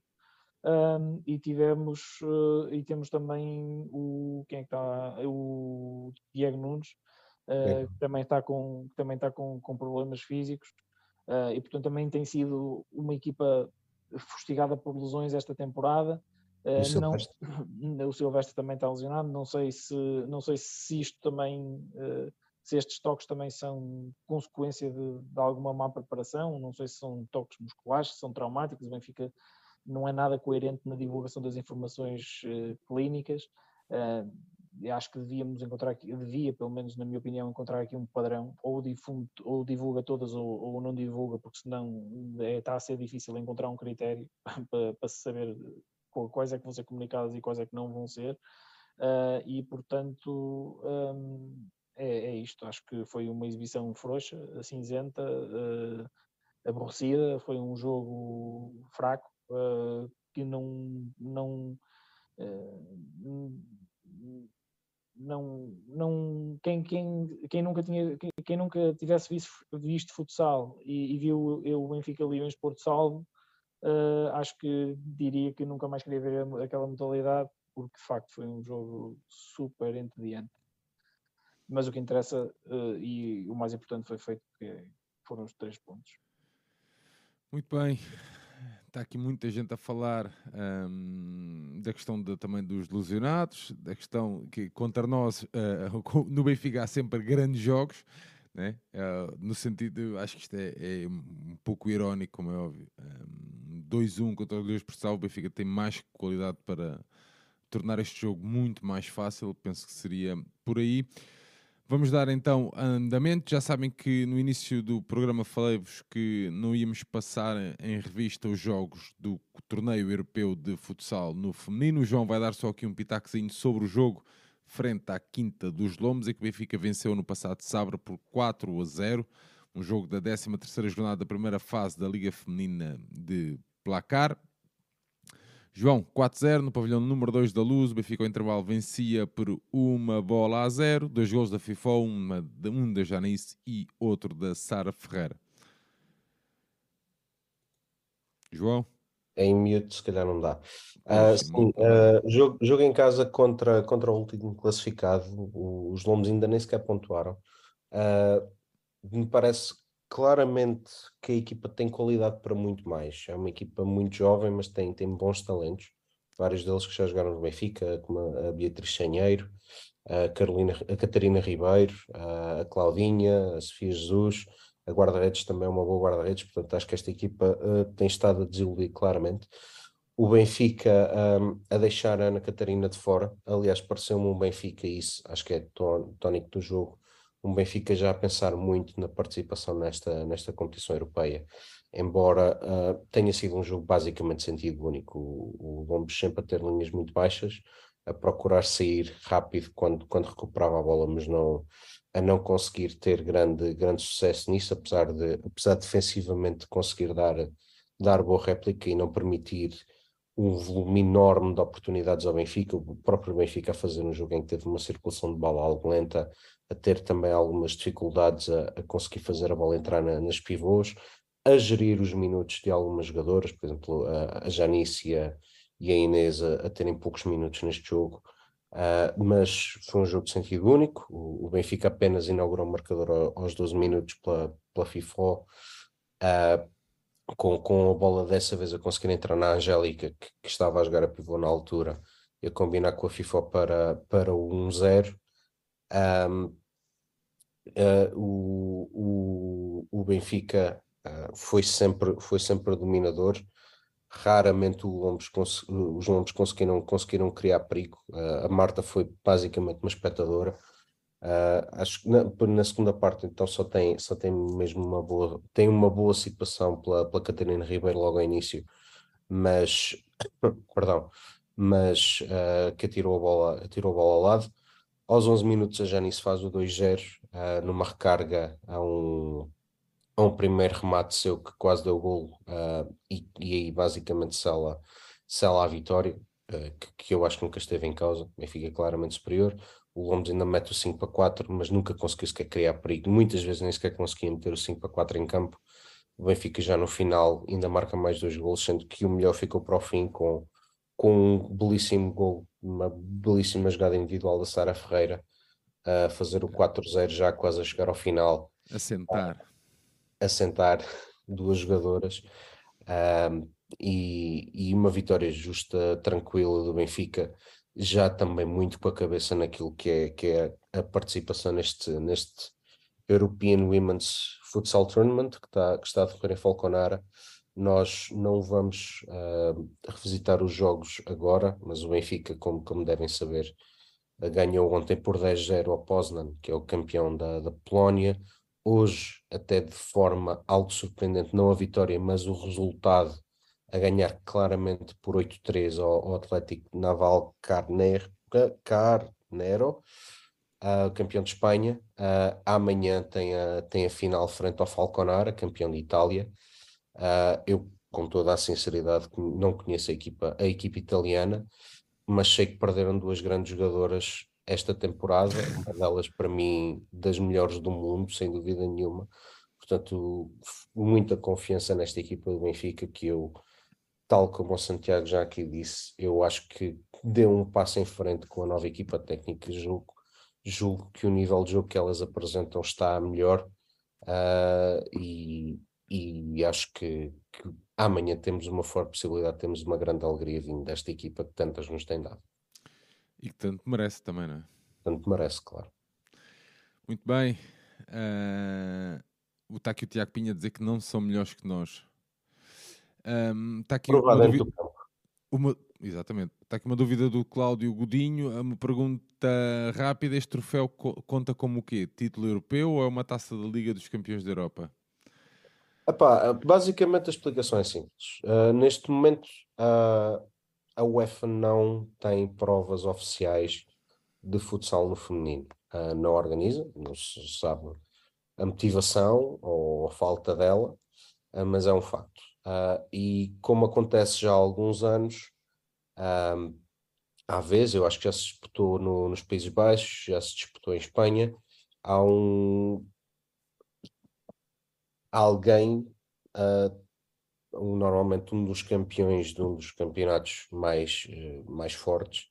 Um, e tivemos uh, e temos também o quem é que está o Diego Nunes uh, que também está com também está com, com problemas físicos. Uh, e portanto também tem sido uma equipa fustigada por lesões esta temporada o, eh, Silvestre. Não, o Silvestre também está lesionado. Não sei se, não sei se isto também, eh, se estes toques também são consequência de, de alguma má preparação. Não sei se são toques musculares, se são traumáticos. O Benfica não é nada coerente na divulgação das informações uh, clínicas. Acho que devíamos encontrar aqui, devia, pelo menos na minha opinião, encontrar aqui um padrão, ou, difunde, ou divulga todas ou, ou, não divulga, porque senão é, está a ser difícil encontrar um critério para, para se saber quais é que vão ser comunicadas e quais é que não vão ser, uh, e portanto um, é, é, isto. Acho que foi uma exibição frouxa, cinzenta, uh, aborrecida, foi um jogo fraco uh, que não. não não, não, quem, quem, quem, nunca tinha, quem, quem nunca tivesse visto, visto futsal e, e viu o Benfica Leões Porto Salvo, uh, acho que diria que nunca mais queria ver aquela modalidade, porque de facto foi um jogo super entediante. Mas o que interessa uh, e o mais importante foi feito, porque foram os três pontos. Muito bem está aqui muita gente a falar um, da questão de, também dos lesionados, da questão que contra nós uh, no Benfica há sempre grandes jogos, né? Uh, no sentido, acho que isto é, é, um pouco irónico, como é óbvio. Um, 2-1 contra o Deus Portugal, o Benfica tem mais qualidade para tornar este jogo muito mais fácil, penso que seria por aí. Vamos dar então andamento. Já sabem que no início do programa falei-vos que não íamos passar em revista os jogos do torneio europeu de futsal no feminino. O João vai dar só aqui um pitacozinho sobre o jogo frente à Quinta dos Lombos, e que o Benfica venceu no passado sábado por 4 a 0. Um jogo da 13 terceira jornada da primeira fase da Liga Feminina de Placar. João, 4-0 no pavilhão número 2 da Luz. O Benfica ao intervalo vencia por uma bola a zero. Dois gols da FIFA, uma, um da Janice e outro da Sara Ferreira. João? Em mute, se calhar não dá. Uh, sim, uh, jogo, jogo em casa contra, contra o último classificado. Os Lombos ainda nem sequer pontuaram. Uh, me parece claramente que a equipa tem qualidade para muito mais. É uma equipa muito jovem, mas tem, tem bons talentos. Vários deles que já jogaram no Benfica, como a Beatriz Senheiro, a, Carolina, a Catarina Ribeiro, a Claudinha, a Sofia Jesus. A guarda-redes também é uma boa guarda-redes, portanto acho que esta equipa uh, tem estado a desiludir claramente. O Benfica um, a deixar a Ana Catarina de fora, aliás, pareceu-me um Benfica, isso acho que é tónico do jogo, um Benfica já a pensar muito na participação nesta, nesta competição europeia, embora uh, tenha sido um jogo basicamente sentido único. O, o Lombos sempre a ter linhas muito baixas, a procurar sair rápido quando, quando recuperava a bola, mas não, a não conseguir ter grande, grande sucesso nisso, apesar de, apesar de defensivamente conseguir dar, dar boa réplica e não permitir um volume enorme de oportunidades ao Benfica, o próprio Benfica a fazer um jogo em que teve uma circulação de bola algo lenta, a ter também algumas dificuldades a, a conseguir fazer a bola entrar na, nas pivôs, a gerir os minutos de algumas jogadoras, por exemplo, a, a Janice e a, e a Inês a, a, terem poucos minutos neste jogo, uh, mas foi um jogo de sentido único. O, o Benfica apenas inaugurou o marcador aos 12 minutos pela, pela FIFA, uh, com, com a bola dessa vez a conseguir entrar na Angélica, que, que estava a jogar a pivô na altura, e a combinar com a FIFA para, para o 1-0. Um, uh, o, o, o Benfica foi, sempre, foi sempre dominador. Raramente os Lombos conseguiram, conseguiram criar perigo. Uh, a Marta foi basicamente uma espectadora. acho que na, na, segunda parte então só tem, só tem mesmo uma boa tem uma boa situação pela, pela Catarina Ribeiro logo ao início, mas perdão, mas que atirou a bola, atirou a bola ao lado aos 11 minutos a Janice faz o 2-0 uh, numa recarga a um, a um primeiro remate seu que quase deu gol uh, e, e aí basicamente sela, sela a vitória, uh, que, que, eu acho que nunca esteve em causa, fica claramente superior. O Lombos ainda mete o 5 para 4, mas nunca conseguiu sequer criar perigo. Muitas vezes nem sequer conseguia meter o 5 para 4 em campo. O Benfica já no final ainda marca mais dois gols, sendo que o melhor ficou para o fim com com um belíssimo gol, uma belíssima jogada individual da Sara Ferreira, a fazer o 4-0 já quase a chegar ao final. A sentar. A, a sentar duas jogadoras. Um, e, e, uma vitória justa, tranquila do Benfica, já também muito com a cabeça naquilo que é, que é a participação neste, neste European Women's Futsal Tournament que está, que está a decorrer em Falconara. Nós não vamos uh, revisitar os jogos agora, mas o Benfica, como, como devem saber, ganhou ontem por 10-0 ao Poznan, que é o campeão da, da Polónia. Hoje, até de forma algo surpreendente, não a vitória, mas o resultado a ganhar claramente por 8-3 ao, ao, Atlético Naval Carnero, Carnero uh, campeão de Espanha. Uh, amanhã tem a, tem a final frente ao Falconara, campeão de Itália. Uh, eu, com toda a sinceridade, não conheço a equipa, a equipa italiana, mas sei que perderam duas grandes jogadoras esta temporada, uma delas para mim das melhores do mundo, sem dúvida nenhuma. Portanto, muita confiança nesta equipa do Benfica que eu, tal como o Santiago já aqui disse, eu acho que deu um passo em frente com a nova equipa técnica. Julgo, julgo que o nível de jogo que elas apresentam está melhor uh, e, e acho que, que amanhã temos uma forte possibilidade, temos uma grande alegria vindo desta equipa que tantas nos tem dado. E que tanto merece também, não é? Tanto merece, claro. Muito bem. Uh, está aqui o Tiago Pinha a dizer que não são melhores que nós. Um, está aqui uma dúvida, uma, exatamente. Está aqui uma dúvida do Cláudio Godinho. Uma pergunta rápida: este troféu co conta como o quê? Título europeu ou é uma taça da Liga dos Campeões da Europa? Epá, basicamente a explicação é simples. Uh, neste momento, uh, a UEFA não tem provas oficiais de futsal no feminino. Uh, não organiza, não se sabe a motivação ou a falta dela, uh, mas é um facto. Uh, e como acontece já há alguns anos, há vezes, eu acho que já se disputou no, nos Países Baixos, já se disputou em Espanha, há um alguém uh, normalmente um dos campeões de um dos campeonatos mais, eh, mais fortes,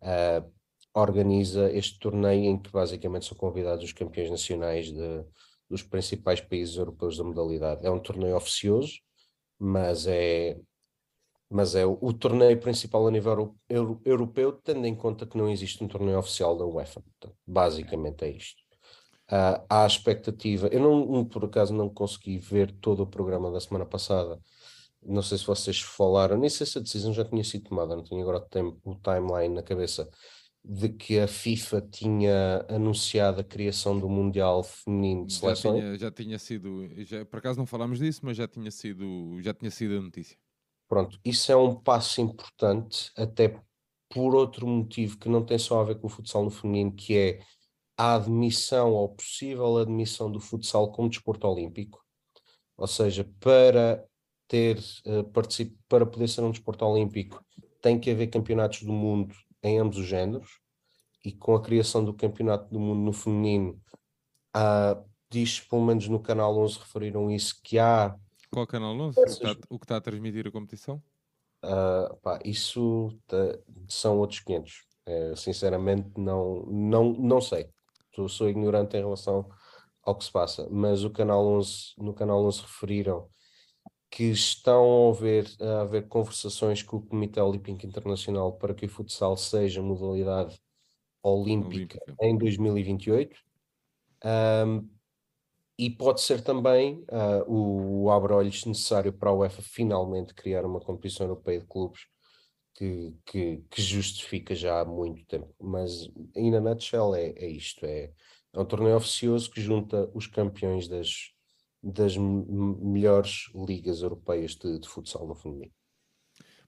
uh, organiza este torneio em que basicamente são convidados os campeões nacionais de, dos principais países europeus da modalidade. É um torneio oficioso, mas é, mas é o, o torneio principal a nível euro, europeu, tendo em conta que não existe um torneio oficial da UEFA. Portanto, basicamente é isto. Uh, há a expectativa, eu não, por acaso não consegui ver todo o programa da semana passada, não sei se vocês falaram, nem sei se a decisão já tinha sido tomada, não tenho agora o, tempo, o timeline na cabeça, de que a FIFA tinha anunciado a criação do Mundial Feminino de Seleções. Já tinha, já tinha sido, já, por acaso não falámos disso, mas já tinha sido, já tinha sido a notícia. Pronto, isso é um passo importante, até por outro motivo que não tem só a ver com o futsal no feminino, que é a admissão ou possível admissão do futsal como desporto olímpico. Ou seja, para ter uh, para poder ser um desporto olímpico tem que haver campeonatos do mundo em ambos os géneros e com a criação do campeonato do mundo no feminino uh, diz pelo menos no canal 11 referiram isso que há qual canal 11? Essas... O, que está, está a transmitir a competição? Uh, pá, isso tá, são outros 500 uh, sinceramente não, não, não sei sou, sou ignorante em relação ao que se passa mas o canal 11 no canal 11 referiram que estão a haver, a haver conversações com o Comitê Olímpico Internacional para que o futsal seja modalidade olímpica, olímpica. em 2028. Um, e pode ser também uh, o, o abre-olhos necessário para a UEFA finalmente criar uma competição europeia de clubes que, que, que, justifica já há muito tempo. Mas, na nutshell, é, é isto: é, é um torneio oficioso que junta os campeões das, das melhores ligas europeias de, de futsal no feminino.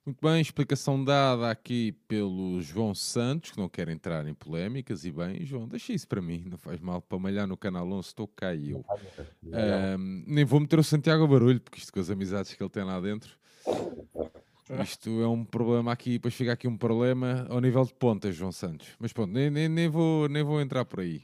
Muito bem, explicação dada aqui pelo João Santos, que não quer entrar em polémicas, e bem, João, deixa isso para mim, não faz mal, para malhar no canal 11, estou cá e eu. Um, nem vou meter o Santiago a barulho, porque isto com as amizades que ele tem lá dentro, isto é um problema aqui, depois fica aqui um problema ao nível de pontas, João Santos. Mas pronto, nem, nem, nem, vou, nem vou entrar por aí.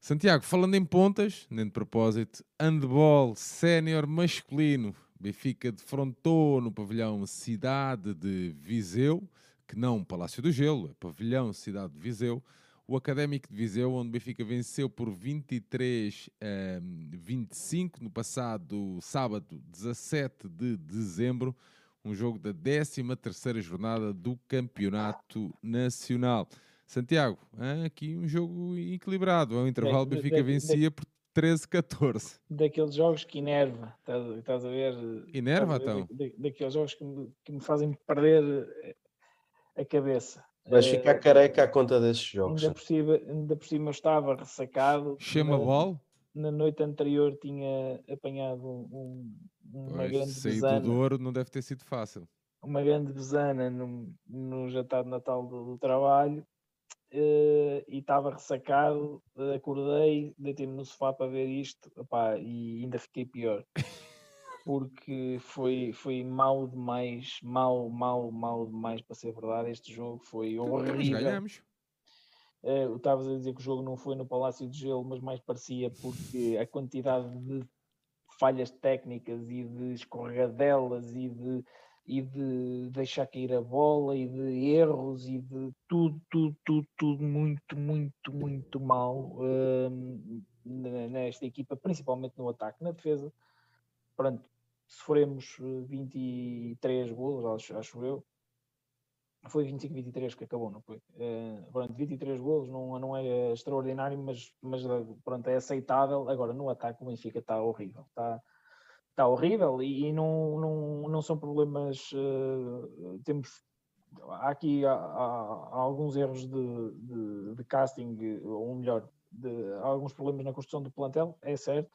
Santiago, falando em pontas, nem de propósito, handball sénior masculino. Benfica defrontou no pavilhão Cidade de Viseu, que não Palácio do Gelo, é pavilhão Cidade de Viseu, o Académico de Viseu, onde Benfica venceu por 23 a 25 no passado sábado 17 de dezembro, um jogo da 13ª jornada do Campeonato Nacional. Santiago, aqui um jogo equilibrado. Ao intervalo, o Benfica vencia por 13-14. Daqueles jogos que enerva, estás, a ver? Enerva, então? daqueles jogos que me, que me, fazem perder eh, a cabeça. Vais ficar careca à conta desses jogos. Ainda por cima, ainda por cima eu estava ressacado. Chama bol? Na noite anterior tinha apanhado um, uma pois, grande sair do Douro não deve ter sido fácil. Uma grande besana no, no jantar de Natal do, do trabalho uh, e estava ressacado, acordei, deitei-me no sofá para ver isto opá, e ainda fiquei pior. Porque foi, foi mal demais, mal, mal, mal demais para ser verdade. Este jogo foi então, horrível. Ganhamos. Uh, Estavas a dizer que o jogo não foi no Palácio de Gelo, mas mais parecia porque a quantidade de falhas técnicas e de escorregadelas e de, e de deixar cair a bola e de erros e de tudo, tudo, tudo, tudo muito, muito, muito mal uh, nesta equipa, principalmente no ataque. Na defesa, pronto, sofremos 23 golos, acho, acho eu, foi 25-23 que acabou, não foi? Uh, pronto, 23 golos não, não é extraordinário, mas, mas pronto, é aceitável. Agora, no ataque, o Benfica está horrível. Está, está horrível e, e não, não, não são problemas. Uh, temos. Há aqui há, há, alguns erros de, de, de, casting, ou melhor, de, há alguns problemas na construção do plantel, é certo.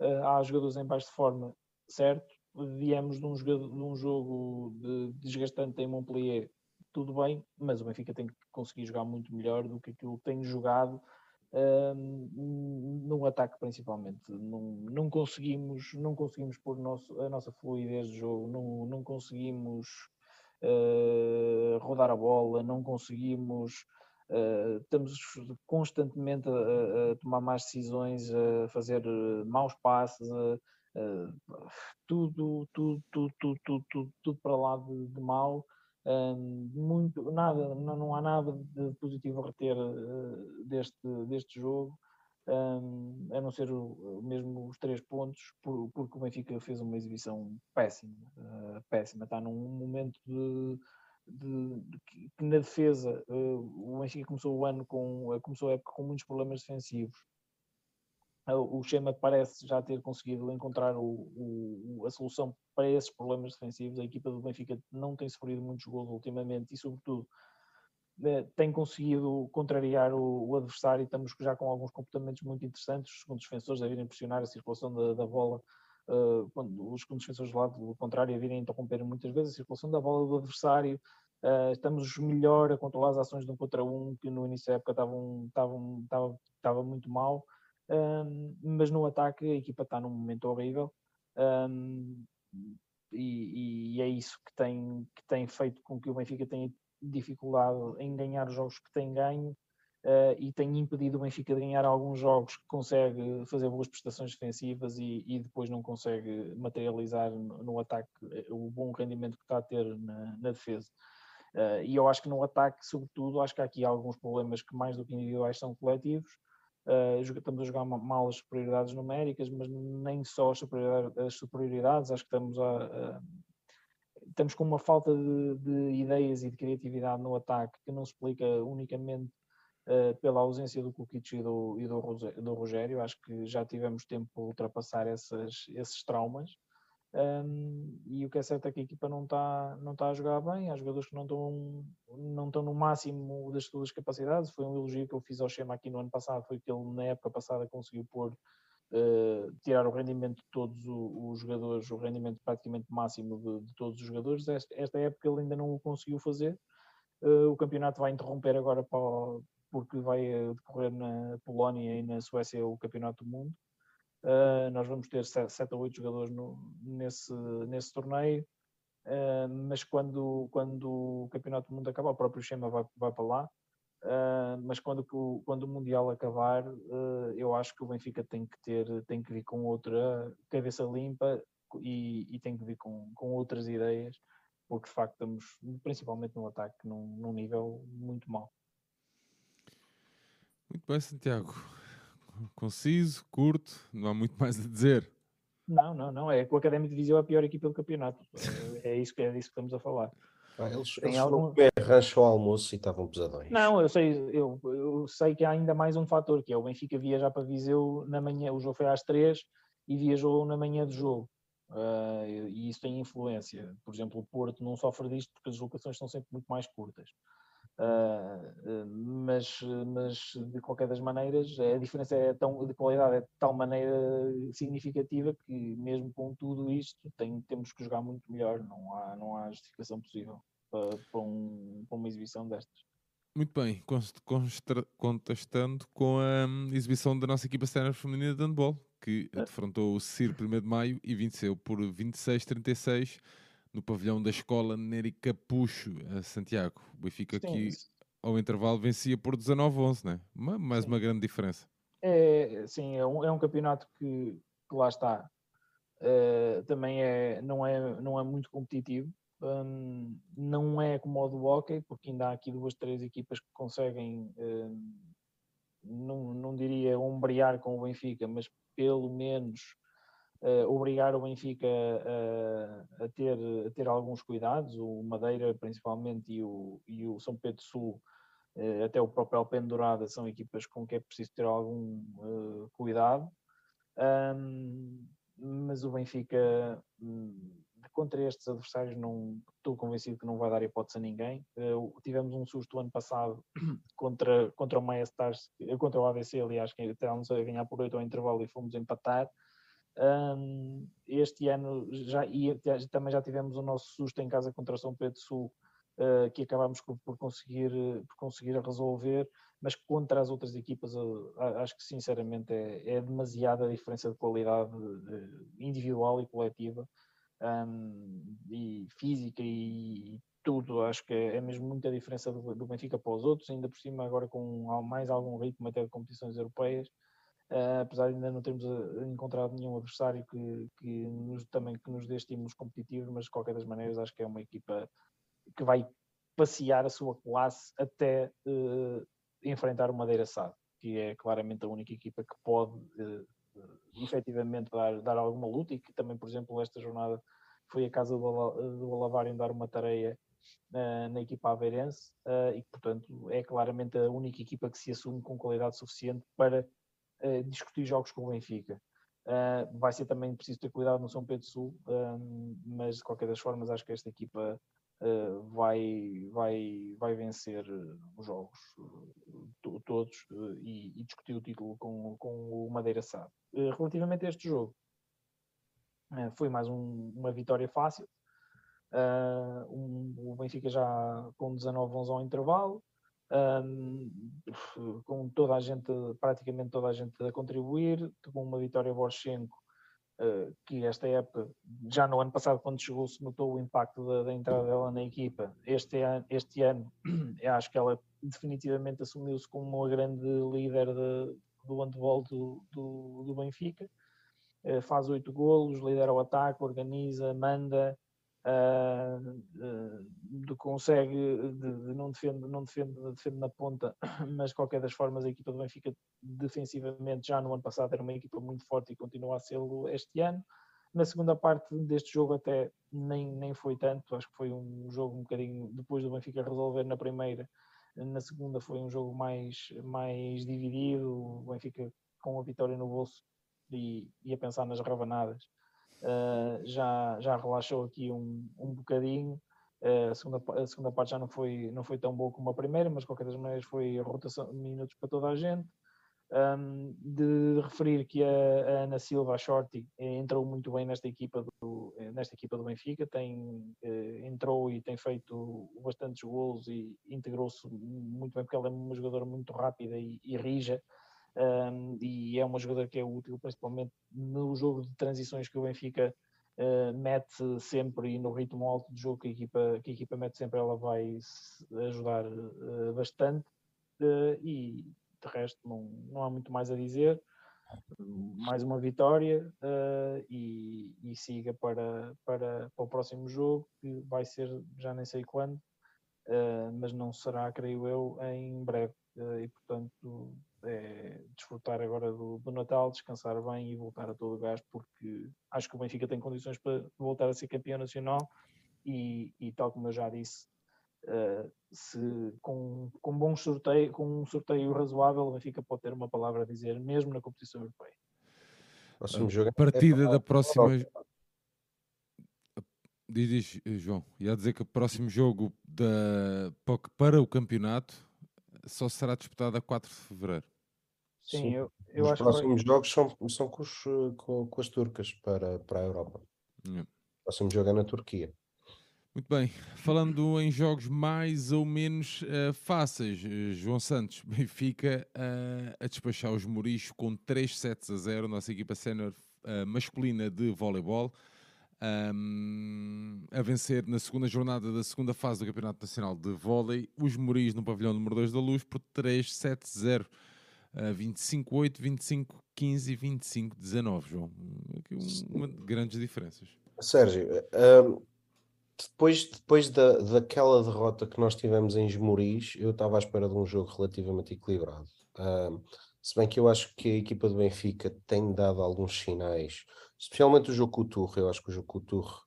Uh, há jogadores em baixo de forma, certo. Viemos de um, jogo, de um jogo de, desgastante em Montpellier tudo bem, mas o Benfica tem que conseguir jogar muito melhor do que aquilo que tem jogado um, no ataque principalmente. Não, não conseguimos, não conseguimos pôr nosso, a nossa fluidez de jogo, não, não conseguimos uh, rodar a bola, não conseguimos. Uh, estamos constantemente a, a, tomar más decisões, a fazer maus passes, a, tudo, tudo, tudo, tudo, tudo, tudo, tudo para lá de, de mal muito, nada, não, não há nada de positivo a reter uh, deste, deste jogo, um, a não ser o, mesmo os três pontos, por, porque o Benfica fez uma exibição péssima, uh, péssima, está num momento de, de, de que, que, na defesa uh, o Benfica começou o ano com, começou a época com muitos problemas defensivos, o Chema parece já ter conseguido encontrar o, o, a solução para esses problemas defensivos. A equipa do Benfica não tem sofrido muitos gols ultimamente e, sobretudo, eh, tem conseguido contrariar o, o, adversário. Estamos já com alguns comportamentos muito interessantes. Os segundos defensores a virem pressionar a circulação da, da bola, uh, quando os segundos defensores do lado contrário a virem interromper muitas vezes a circulação da bola do adversário. Uh, estamos melhor a controlar as ações de um contra um, que no início da época estavam, estava, estava muito mal um, mas no ataque a equipa está num momento horrível um, e, e, é isso que tem, que tem feito com que o Benfica tenha dificuldade em ganhar os jogos que tem ganho uh, e tem impedido o Benfica de ganhar alguns jogos que consegue fazer boas prestações defensivas e, e depois não consegue materializar no, no, ataque eh, o bom rendimento que está a ter na, na defesa. Uh, e eu acho que no ataque, sobretudo, acho que há aqui alguns problemas que mais do que individuais são coletivos Uh, estamos a jogar mal as superioridades numéricas, mas nem só as superioridades, as superioridades acho que estamos a, a, estamos com uma falta de, de, ideias e de criatividade no ataque que não se explica unicamente uh, pela ausência do Kukic e do, e do, do Rogério. Acho que já tivemos tempo para ultrapassar essas, esses traumas. Um, e o que é certo é que a equipa não está não tá a jogar bem, há jogadores que não estão, não no máximo das suas capacidades. Foi um elogio que eu fiz ao Schema aqui no ano passado, foi que ele na época passada conseguiu pôr, uh, tirar o rendimento de todos os, jogadores, o rendimento praticamente máximo de, de, todos os jogadores. Esta, esta época ele ainda não o conseguiu fazer. Uh, o campeonato vai interromper agora porque vai decorrer na Polónia e na Suécia o Campeonato do Mundo. Uh, nós vamos ter 7 ou 8 jogadores no, nesse, nesse torneio, uh, mas quando, quando o Campeonato do Mundo acabar, o próprio Schema vai, vai para lá. Uh, mas quando, quando o Mundial acabar, eu acho que o Benfica tem que ter, tem que vir com outra cabeça limpa e, e tem que vir com, com outras ideias, porque de facto estamos, principalmente no ataque, num, num nível muito mau. Muito bem, Santiago conciso, curto, não há muito mais a dizer. Não, não, não. É que o Académico de Viseu é a pior equipa do campeonato. É, é isso, que, é disso que estamos a falar. Ah, eles Tem eles algum... ao almoço e estavam pesadões. Não, eu sei, eu, eu sei que há ainda mais um fator, que é o Benfica viajar para Viseu na manhã, o jogo foi às três e viajou na manhã do jogo. Uh, e isso tem influência. Por exemplo, o Porto não sofre disto porque as locações são sempre muito mais curtas. Uh, mas, mas de qualquer das maneiras a diferença é tão, de qualidade é de tal maneira significativa que mesmo com tudo isto tem, temos que jogar muito melhor, não há, não há justificação possível para, para, um, para uma exibição destas. Muito bem, contestando com a um, exibição da nossa equipa sénior feminina de handball, que é. defrontou o CIR 1 de maio e venceu por 26-36 no pavilhão da escola Nery Capucho, a Santiago. O Benfica Sim, aqui ao intervalo vencia por 19-11, né? mais sim. uma grande diferença. É, sim, é um, é um campeonato que, que lá está. Uh, também é, não, é, não é muito competitivo. Um, não é como o do hockey, porque ainda há aqui duas, três equipas que conseguem, um, não, não diria ombrear com o Benfica, mas pelo menos uh, obrigar o Benfica a, a, ter, a ter alguns cuidados, o Madeira principalmente e o, e o São Pedro Sul, uh, até o próprio Alpendurada são equipas com que é preciso ter algum uh, cuidado. Um, mas o Benfica hum, contra estes adversários não estou convencido que não vai dar hipótese a ninguém. Uh, tivemos um susto ano passado contra, contra o Maia Stars, contra o ABC, aliás, que estávamos a ganhar por 8 ao intervalo e fomos empatar. Um, este ano já, e também já tivemos o nosso susto em casa contra São Pedro Sul, uh, que acabámos por conseguir, por conseguir resolver, mas contra as outras equipas, uh, acho que sinceramente é, é demasiada a diferença de qualidade uh, individual e coletiva, um, e física e, e, tudo. Acho que é, é mesmo muita diferença do, do Benfica para os outros, ainda por cima agora com mais algum ritmo até de competições europeias. Uh, apesar de ainda não termos ah, encontrado nenhum adversário que, que nos, também que nos dê estímulos competitivos, mas de qualquer das maneiras acho que é uma equipa que vai passear a sua classe até uh, enfrentar o Madeira Sado, que é claramente a única equipa que pode uh, efetivamente dar, dar alguma luta e que também, por exemplo, esta jornada foi a casa do, do Alavário dar uma tarefa uh, na equipa aveirense uh, e portanto, é claramente a única equipa que se assume com qualidade suficiente para uh, discutir jogos com o Benfica. vai ser também preciso ter cuidado no São Pedro Sul, mas de qualquer das formas acho que esta equipa vai, vai, vai vencer os jogos todos e, e, discutir o título com, com o Madeira Sá. relativamente a este jogo, foi mais um, uma vitória fácil. Um, o Benfica já com 19-11 ao intervalo, um, com toda a gente, praticamente toda a gente a contribuir, com uma vitória Borchenko, uh, que esta época, já no ano passado, quando chegou, se notou o impacto da, da entrada dela na equipa. Este ano, este ano acho que ela definitivamente assumiu-se como uma grande líder de, do handball do, do, do Benfica. Uh, faz oito golos, lidera o ataque, organiza, manda, uh, consegue, de, de não, defende, não defende, defende na ponta, mas de qualquer das formas a equipa do Benfica defensivamente já no ano passado era uma equipa muito forte e continua a ser este ano. Na segunda parte deste jogo até nem, nem foi tanto, acho que foi um jogo um bocadinho depois do Benfica resolver na primeira, na segunda foi um jogo mais, mais dividido, o Benfica com a vitória no bolso e, e a pensar nas ravanadas uh, já, já relaxou aqui um, um bocadinho. Uh, a, segunda, a segunda parte já não foi, não foi tão boa como a primeira, mas de qualquer das maneiras foi rotação minutos para toda a gente. Um, de referir que a, a, Ana Silva, a Shorty, entrou muito bem nesta equipa do, nesta equipa do Benfica, tem, eh, entrou e tem feito bastantes gols e integrou-se muito bem, porque ela é uma jogadora muito rápida e, e rija, um, e é uma jogadora que é útil, principalmente no jogo de transições que o Benfica uh, mete sempre e no ritmo alto de jogo que a equipa, que a equipa mete sempre, ela vai ajudar uh, bastante. Uh, e de resto, não, não há muito mais a dizer. Mais uma vitória e, e, siga para, para, para o próximo jogo, que vai ser já nem sei quando, mas não será, creio eu, em breve. e portanto é, desfrutar agora do, do, Natal, descansar bem e voltar a todo o gás, porque acho que o Benfica tem condições para voltar a ser campeão nacional e, e tal como eu já disse, uh, se com, com, bom sorteio, com um sorteio razoável, o Benfica pode ter uma palavra a dizer, mesmo na competição europeia. Próximo jogo a partida é da próxima. Diz, diz, João, ia dizer que o próximo jogo da, para o campeonato só será disputado a 4 de fevereiro. Sim, Sim. eu, eu Os acho próximos que... jogos são, são com, os, com, com, as turcas para, para a Europa. Yeah. O próximo jogo é na Turquia. Muito bem, falando em jogos mais ou menos uh, fáceis, uh, João Santos, Benfica uh, a despachar os Morichos com 3 sets a 0, nossa equipa sénior masculina de voleibol. um, a vencer na segunda jornada da segunda fase do Campeonato Nacional de Vôlei os Moris no pavilhão número 2 da Luz por 3-7-0. Uh, 25-8, 25-15 e 25-19, João. Aqui uma, grandes diferenças. Sérgio, um, depois, depois da, daquela derrota que nós tivemos em Esmoriz, eu estava à espera de um jogo relativamente equilibrado. Um, se bem que eu acho que a equipa do Benfica tem dado alguns sinais especialmente o jogo com o Turro. Eu acho que o jogo com o Turro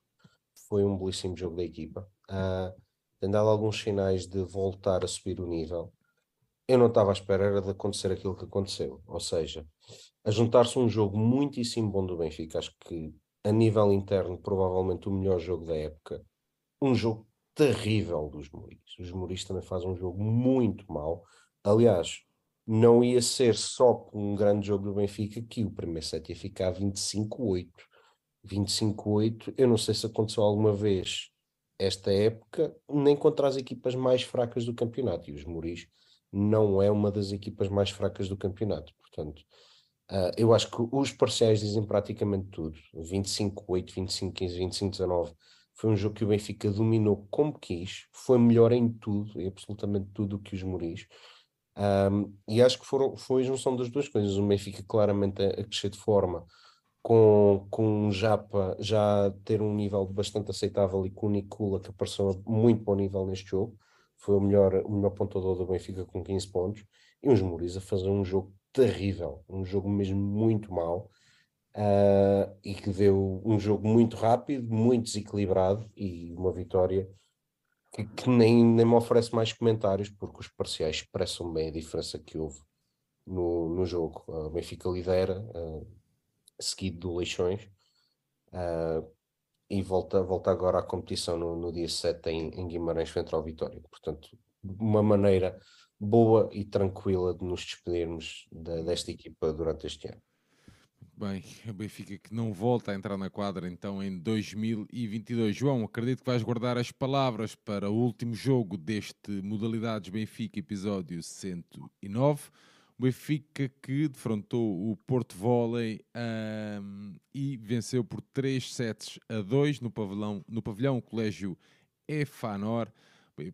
foi um belíssimo jogo da equipa. Uh, tem dado alguns sinais de voltar a subir o nível. Eu não estava à espera de acontecer aquilo que aconteceu. Ou seja, a juntar-se um jogo muitíssimo bom do Benfica, acho que a nível interno, provavelmente o melhor jogo da época. Um jogo terrível dos Muris. Os Muris também fazem um jogo muito mau. Aliás, não ia ser só um grande jogo do Benfica que o primeiro set ia ficar 25-8. 25-8, eu não sei se aconteceu alguma vez esta época, nem contra as equipas mais fracas do campeonato. E os Muris não é uma das equipas mais fracas do campeonato. Portanto, uh, eu acho que os parciais dizem praticamente tudo. 25-8, 25-15, 25-19. Foi um jogo que o Benfica dominou como quis, foi melhor em tudo, em absolutamente tudo que os Muris. Um, e acho que foram, foi a junção das duas coisas. O Benfica claramente a, a crescer de forma, com, com o Japa já ter um nível bastante aceitável e com o Nicula que apareceu muito bom nível neste jogo. Foi o melhor, o melhor pontuador do Benfica com 15 pontos. E os Muris a fazer um jogo terrível, um jogo mesmo muito mau. Uh, e que deu um jogo muito rápido, muito desequilibrado e uma vitória que, que, nem, nem me oferece mais comentários, porque os parciais expressam bem a diferença que houve no, no jogo. O Benfica lidera, uh, seguido do Leixões, uh, e volta, volta agora à competição no, no dia 7 em, em Guimarães frente ao Vitória. Portanto, uma maneira boa e tranquila de nos despedirmos da, desta equipa durante este ano. Bem, o Benfica que não volta a entrar na quadra então em 2022. João, acredito que vais guardar as palavras para o último jogo deste Modalidades Benfica, episódio 109. O Benfica que defrontou o Porto Volley um, e venceu por 3 sets a 2 no pavilhão, no pavilhão Colégio EFANOR.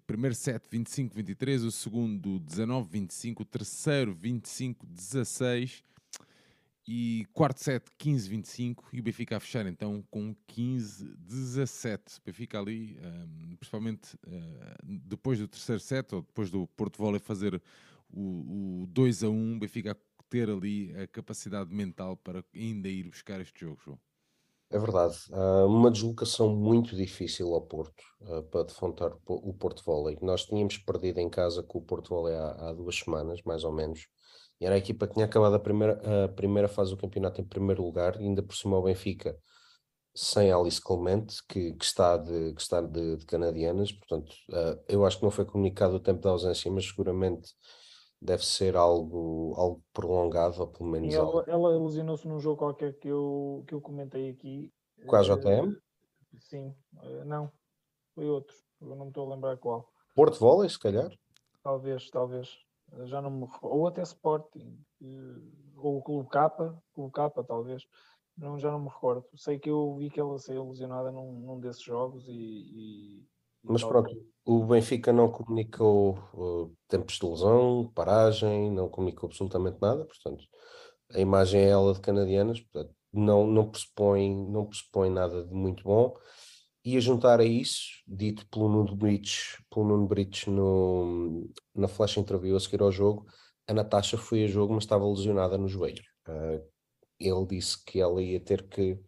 Primeiro set 25-23, o segundo 19-25, o terceiro 25-16 e quarto set 15-25 e o Benfica a fechar então com 15-17. O Benfica ali, um, principalmente uh, depois do terceiro set ou depois do Porto Volley fazer o, o 2 a 1, o Benfica ter ali a capacidade mental para ainda ir buscar este jogo, João. É verdade. Uh, uma deslocação muito difícil ao Porto uh, para defrontar o Porto Volley. Nós tínhamos perdido em casa com o Porto Volley há, há duas semanas, mais ou menos e era a equipa que tinha acabado a primeira, a primeira fase do campeonato em primeiro lugar, e ainda por cima o Benfica sem Alice Clemente, que, que está, de, que está de, de canadianas, portanto, uh, eu acho que não foi comunicado o tempo da ausência, mas seguramente deve ser algo, algo prolongado, ou pelo menos. ela, algo... ela ilusionou-se num jogo qualquer que eu, que eu comentei aqui. Com a JM? Uh, sim, uh, não, foi outro, eu não me estou a lembrar qual. Porto Volley, se calhar? Talvez, talvez já não me ou até Sporting, ou o Clube Capa, Clube Capa talvez, não, já não me recordo. Sei que eu vi que ela saiu lesionada num, num desses jogos e. e Mas pronto, o Benfica não comunicou uh, tempos de lesão, paragem, não comunicou absolutamente nada, portanto, a imagem é ela de canadianas, portanto, não, não, pressupõe, não pressupõe nada de muito bom e a juntar a isso, dito pelo Nuno Brites, pelo Nuno Brites no, na flash interview a seguir ao jogo, a Natasha foi a jogo, mas estava lesionada no joelho. Uh, ele disse que ela ia ter que,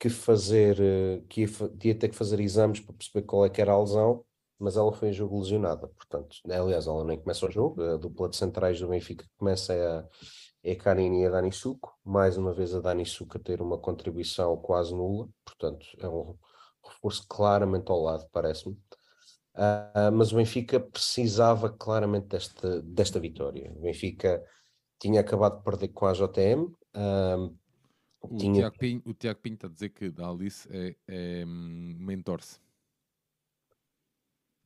que fazer, uh, que ia, ter que fazer exames para perceber qual é que era a lesão, mas ela foi a jogo lesionada. Portanto, aliás, ela nem começa o jogo, a dupla de centrais do Benfica começa a, é a Karine e a Dani Suco. Mais uma vez, a Dani Suco a ter uma contribuição quase nula, portanto, é um reforço claramente ao lado, parece-me. Uh, mas o Benfica precisava claramente desta, desta vitória. O Benfica tinha acabado de perder com a JTM. Uh, o, tinha... Tiago Pinho, o Tiago Pinho está a dizer que da Alice é, é uma entorse.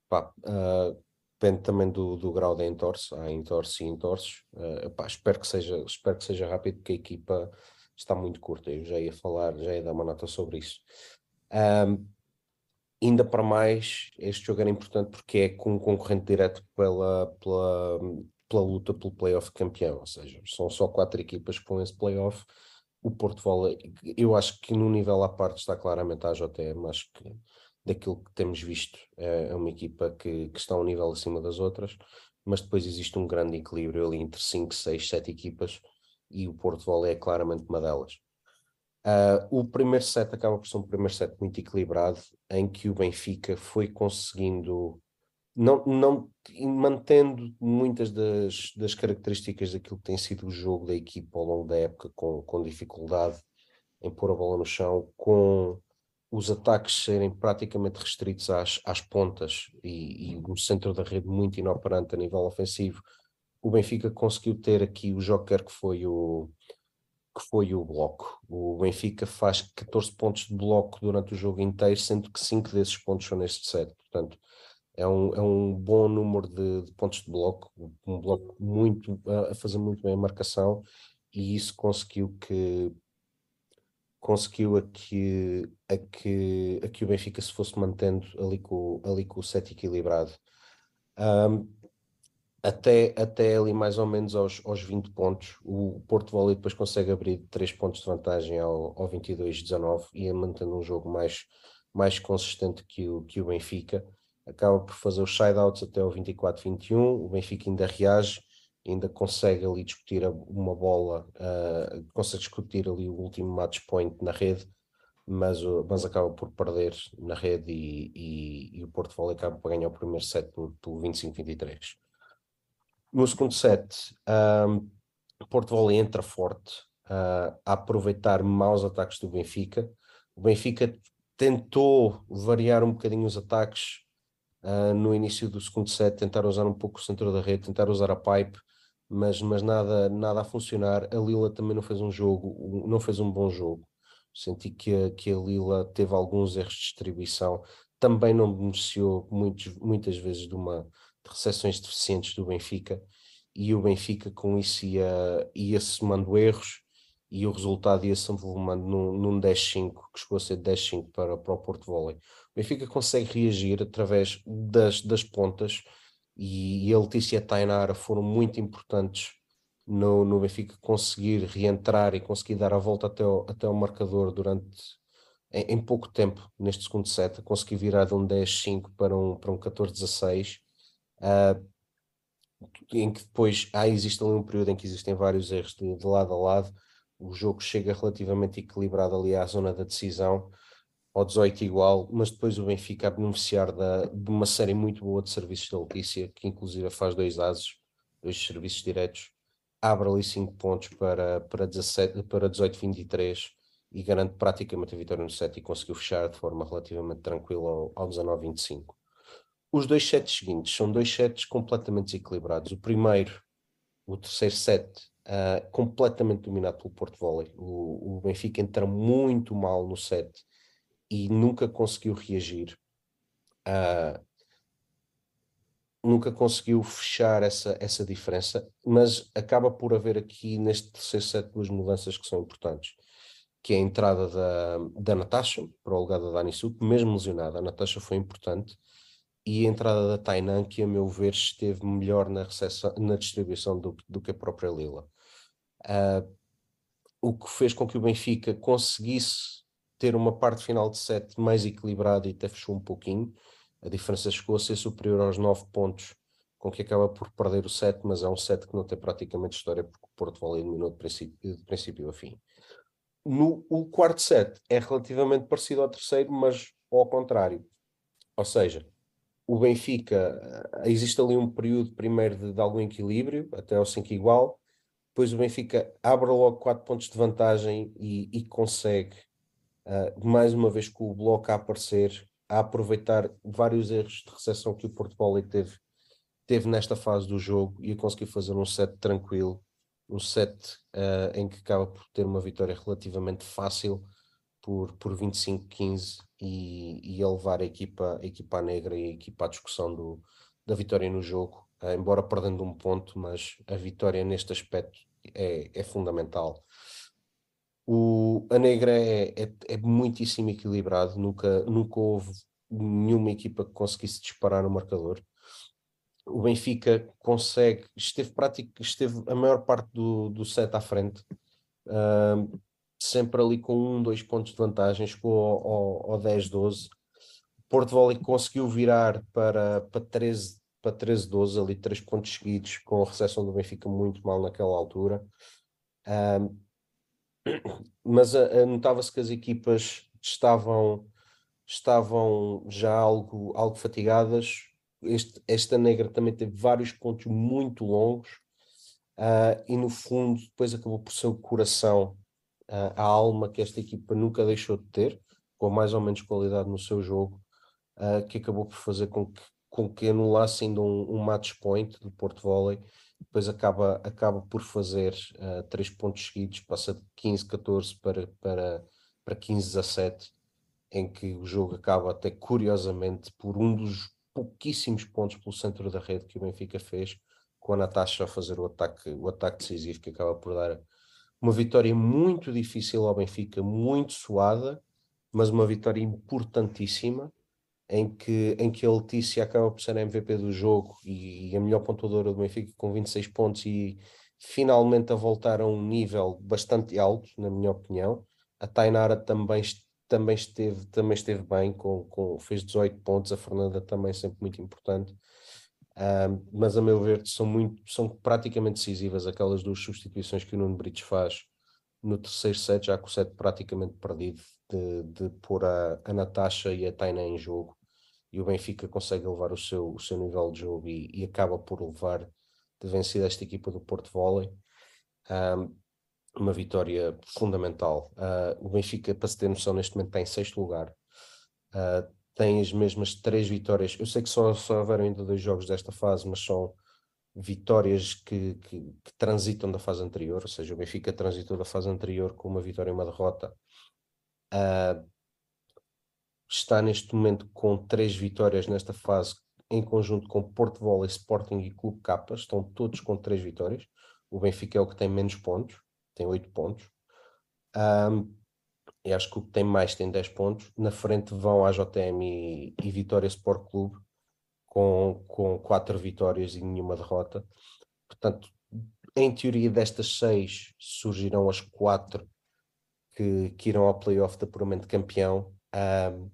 Pá, uh, depende também do, do grau da entorse. Há entorse e entorces. Uh, pá, espero, que seja, espero que seja rápido, porque a equipa está muito curta. Eu já ia falar, já ia dar uma nota sobre isso. Um, ainda para mais, este jogo era importante porque é com um concorrente direto pela, pela, pela luta pelo playoff campeão, ou seja, são só quatro equipas com esse playoff. O Porto Volley, eu acho que no nível à parte está claramente a JTM, acho que daquilo que temos visto é, é uma equipa que, que está um nível acima das outras, mas depois existe um grande equilíbrio ali entre 5, 6, 7 equipas e o Porto Volley é claramente uma delas. Uh, o primeiro set acaba por ser um primeiro set muito equilibrado, em que o Benfica foi conseguindo, não, não mantendo muitas das, das características daquilo que tem sido o jogo da equipa ao longo da época, com, com dificuldade em pôr a bola no chão, com os ataques serem praticamente restritos às, às pontas e, e no centro da rede muito inoperante a nível ofensivo. O Benfica conseguiu ter aqui o joker que foi o, que foi o bloco. O Benfica faz 14 pontos de bloco durante o jogo inteiro, sendo que 5 desses pontos são neste set. Portanto, é um, é um bom número de, de pontos de bloco, um bloco muito a fazer muito bem a marcação, e isso conseguiu que conseguiu a que, a que, a que o Benfica se fosse mantendo ali com, ali com o set equilibrado. Um, até, até ali mais ou menos aos, aos 20 pontos. O Porto Volley depois consegue abrir 3 pontos de vantagem ao, ao 22-19 e mantendo um jogo mais, mais consistente que o, que o Benfica. Acaba por fazer os side-outs até o 24-21, o Benfica ainda reage, ainda consegue ali discutir uma bola, uh, consegue discutir ali o último match point na rede, mas, mas acaba por perder na rede e, e, e o Porto Volley acaba por ganhar o primeiro set por 25-23. No segundo set, um, Porto Volley entra forte uh, a aproveitar maus ataques do Benfica. O Benfica tentou variar um bocadinho os ataques uh, no início do segundo set, tentar usar um pouco o centro da rede, tentar usar a pipe, mas, mas nada, nada a funcionar. A Lila também não fez um jogo, não fez um bom jogo. Senti que a, que a Lila teve alguns erros de distribuição, também não beneficiou muitos, muitas vezes de uma de recepções deficientes do Benfica e o Benfica com isso ia, ia somando erros e o resultado ia se avolumando num, num 10-5, que chegou a ser 10-5 para, para o Porto Volley. Benfica consegue reagir através das, das pontas e, e a Letícia e a Tainara foram muito importantes no, no Benfica conseguir reentrar e conseguir dar a volta até o, até o marcador durante em, em pouco tempo neste segundo set, conseguir virar de um 10-5 para um, para um 14-16 uh, em que depois há, existe ali um período em que existem vários erros de, de, lado a lado, o jogo chega relativamente equilibrado ali à zona da decisão, ao 18 igual, mas depois o Benfica a beneficiar da, de uma série muito boa de serviços da Letícia, que inclusive faz dois ases, dois serviços diretos, abre ali 5 pontos para, para, 17, para 18-23 e garante praticamente a vitória no set e conseguiu fechar de forma relativamente tranquila ao, ao 19-25. Os dois sets seguintes são dois sets completamente desequilibrados. O primeiro, o terceiro set, uh, completamente dominado pelo Porto Volley. O, o, Benfica entra muito mal no set e nunca conseguiu reagir. Uh, nunca conseguiu fechar essa, essa diferença, mas acaba por haver aqui neste terceiro set duas mudanças que são importantes, que é a entrada da, da Natasha para o lugar da Dani Sup, mesmo lesionada, a Natasha foi importante, e a entrada da Tainan, que a meu ver esteve melhor na, recepção, na distribuição do, do que a própria Lila. Uh, o que fez com que o Benfica conseguisse ter uma parte final de set mais equilibrada e até fechou um pouquinho. A diferença chegou a ser superior aos 9 pontos, com que acaba por perder o set, mas é um set que não tem praticamente história, porque o Porto Vale eliminou de princípio, de princípio a fim. No, o quarto set é relativamente parecido ao terceiro, mas ao contrário. Ou seja, o Benfica, eh, existe ali um período primeiro de, de algum equilíbrio, até ao 5 igual, depois o Benfica abre logo 4 pontos de vantagem e, e consegue, uh, mais uma vez com o bloco a aparecer, a aproveitar vários erros de recepção que o Porto Paulo teve, teve nesta fase do jogo e a conseguir fazer um set tranquilo, um set uh, em que acaba por ter uma vitória relativamente fácil por, por 25-15 e, e a levar a equipa, a equipa negra e a equipa à discussão do, da vitória no jogo, uh, embora perdendo um ponto, mas a vitória neste aspecto é, é fundamental. O, a Negra é, é, é muitíssimo equilibrado, nunca, nunca houve nenhuma equipa que conseguisse disparar no marcador. O Benfica consegue, esteve prático, esteve a maior parte do, do set à frente, uh, sempre ali com um, dois pontos de vantagem, chegou ao, ao, ao 10, 12. Porto Volley conseguiu virar para, para 13, para 13, 12, ali três pontos seguidos, com a recepção do Benfica muito mal naquela altura. Mas uh, notava-se que as equipas estavam estavam já algo, algo fatigadas. Este, esta negra também teve vários pontos muito longos uh, e no fundo depois acabou por ser o coração, uh, a alma que esta equipa nunca deixou de ter, com mais ou menos qualidade no seu jogo, uh, que acabou por fazer com que, com que anulasse ainda um, um match point do Porto Volley, depois acaba, acaba por fazer três pontos seguidos, passa de 15-14 para, para, para 15-17 em que o jogo acaba até curiosamente por um dos pouquíssimos pontos pelo centro da rede que o Benfica fez, com a Natasha a fazer o ataque, o ataque decisivo que acaba por dar uma vitória muito difícil ao Benfica, muito suada, mas uma vitória importantíssima em que, em que a Letícia acaba por ser a MVP do jogo e, e a melhor pontuadora do Benfica com 26 pontos e finalmente a voltar a um nível bastante alto, na minha opinião. A Tainara também também esteve, também esteve bem, com, com, fez 18 pontos, a Fernanda também sempre muito importante. Mas a meu ver são, muito, são praticamente decisivas aquelas duas substituições que o Nuno Brites faz no terceiro set, já com o set praticamente perdido, de, de pôr a, a Natasha e a Taina em jogo, e o Benfica consegue levar o seu, o seu nível de jogo e, e acaba por levar de vencida esta equipa do Porto Volley. Um, uma vitória fundamental. Uh, o Benfica, para se ter noção, neste momento está em sexto lugar. Uh, tem as mesmas três vitórias. Eu sei que só, só houveram ainda dois jogos desta fase, mas são vitórias que, que, que, transitam da fase anterior, ou seja, o Benfica transitou da fase anterior com uma vitória e uma derrota. Uh, está neste momento com três vitórias nesta fase, em conjunto com Porto Volley, Sporting e Clube Capas, estão todos com três vitórias. O Benfica é o que tem menos pontos tem 8 pontos. Um, e acho que o que tem mais tem 10 pontos. Na frente vão a JTM e, e Vitória Sport Clube com, com 4 vitórias e nenhuma derrota. Portanto, em teoria destas 6 surgirão as 4 que, que irão ao playoff de apuramento campeão. Um,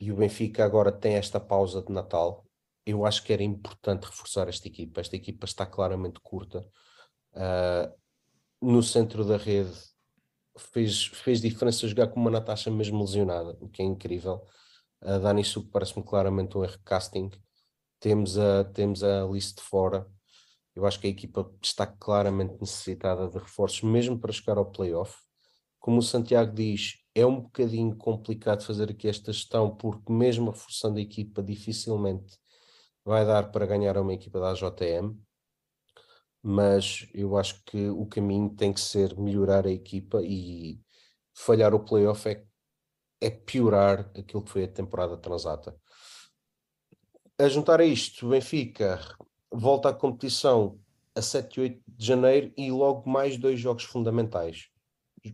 e o Benfica agora tem esta pausa de Natal. Eu acho que era importante reforçar esta equipa. Esta equipa está claramente curta. Uh, no centro da rede fez, fez diferença jogar com uma Natasha mesmo lesionada, o que é incrível. A Dani Suco parece-me claramente um erro casting. Temos a, temos a Alice de fora. Eu acho que a equipa está claramente necessitada de reforços, mesmo para chegar ao playoff. Como o Santiago diz, é um bocadinho complicado fazer aqui esta gestão, porque mesmo a forçando a equipa, dificilmente vai dar para ganhar uma equipa da AJM mas eu acho que o caminho tem que ser melhorar a equipa e falhar o playoff é, é piorar aquilo que foi a temporada transata. A juntar a isto, o Benfica volta à competição a 7 e 8 de janeiro e logo mais dois jogos fundamentais.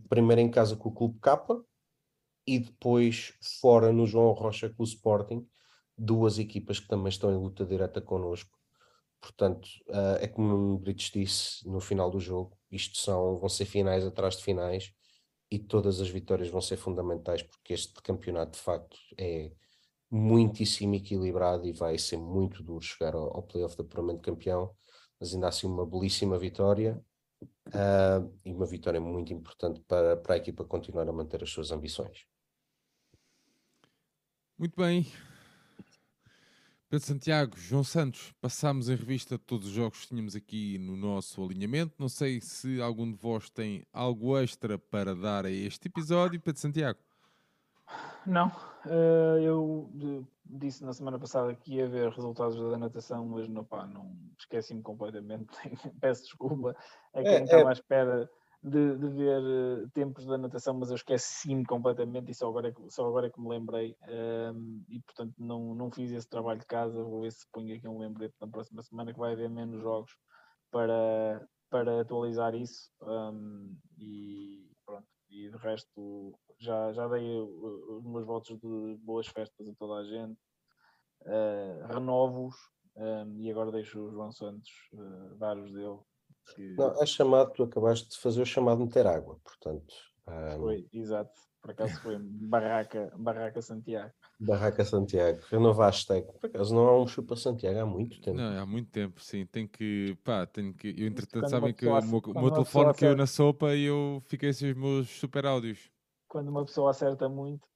Primeiro em casa com o Clube K e depois fora no João Rocha com o Sporting, duas equipas que também estão em luta direta connosco. Portanto, uh, é como o Brits disse no final do jogo, isto são, vão ser finais atrás de finais e todas as vitórias vão ser fundamentais porque este campeonato de facto é muitíssimo equilibrado e vai ser muito duro chegar ao, ao playoff de apuramento campeão, mas ainda assim uma belíssima vitória uh, e uma vitória muito importante para, para a equipa continuar a manter as suas ambições. Muito bem, Pedro Santiago, João Santos, passámos em revista todos os jogos que tínhamos aqui no nosso alinhamento. Não sei se algum de vós tem algo extra para dar a este episódio. Pedro Santiago. Não, eh, eu disse na semana passada que ia ver resultados da natação, mas não, pá, não esqueci-me completamente. Peço desculpa a quem é, estava é... à espera de, de ver uh, tempos da natação, mas eu esqueci-me completamente e só agora é que, só agora é que me lembrei. Um, e portanto não, não fiz esse trabalho de casa. Vou ver se ponho aqui um lembrete na próxima semana que vai haver menos jogos para, para atualizar isso. Um, e. E de resto, já, já dei os meus votos de boas festas a toda a gente, uh, renovo-os um, e agora deixo o João Santos uh, dar os dele. Que... Não, é chamado, tu acabaste de fazer o chamado de meter água, portanto. Um... Foi, exato. Por acaso foi Barraca, Barraca Santiago. Barraca Santiago, a hashtag. Por acaso não há um chupa Santiago há muito tempo. Não, há muito tempo, sim. Tem que, pá, tenho que. Eu entretanto sabem que o meu, meu telefone caiu na sopa e eu fiquei sem os meus super áudios. Quando uma pessoa acerta muito,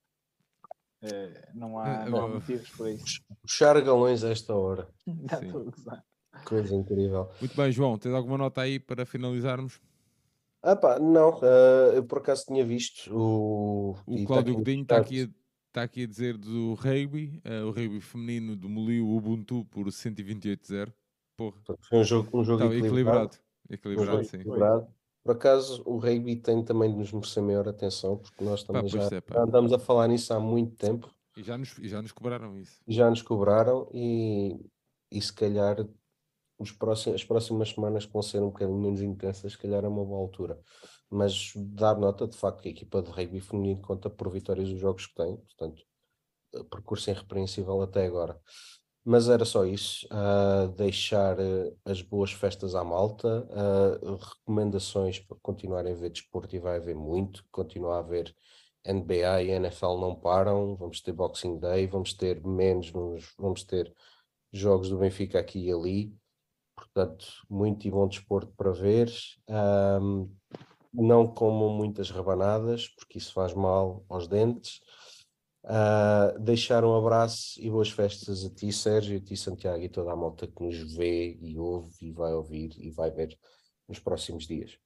é, não, há, não há motivos para isso. Puxar galões a esta hora. Coisa incrível. Muito bem, João, tens alguma nota aí para finalizarmos? Ah pá, não, uh, eu por acaso tinha visto o. O tá Cláudio Godinho está aqui, tá aqui a dizer do rugby, uh, o rugby feminino demoliu o Ubuntu por 128-0. Porra. Foi um jogo, um jogo equilibrado. Equilibrado, equilibrado sim. Equilibrado. Por acaso, o rugby tem também de nos merecer maior atenção, porque nós também pá, já, é, andamos a falar nisso há muito tempo. E já nos, e já nos cobraram isso. Já nos cobraram e, e se calhar os próximos, as próximas semanas que vão ser um bocadinho menos intensas, se calhar é uma boa altura. Mas dar nota, de facto, que a equipa de rugby feminino conta por vitórias os jogos que tem, portanto, percurso irrepreensível até agora. Mas era só isso, uh, deixar uh, as boas festas à malta, uh, recomendações para continuarem a ver desporto e vai haver muito, continuar a ver NBA e NFL não param, vamos ter Boxing Day, vamos ter menos, vamos ter jogos do Benfica aqui e ali, portanto, muito e bom desporto para ver. Um, não comam muitas rabanadas, porque isso faz mal aos dentes. Uh, deixar um abraço e boas festas a ti, Sérgio, a ti, Santiago, e toda a malta que nos vê e ouve e vai ouvir e vai ver nos próximos dias.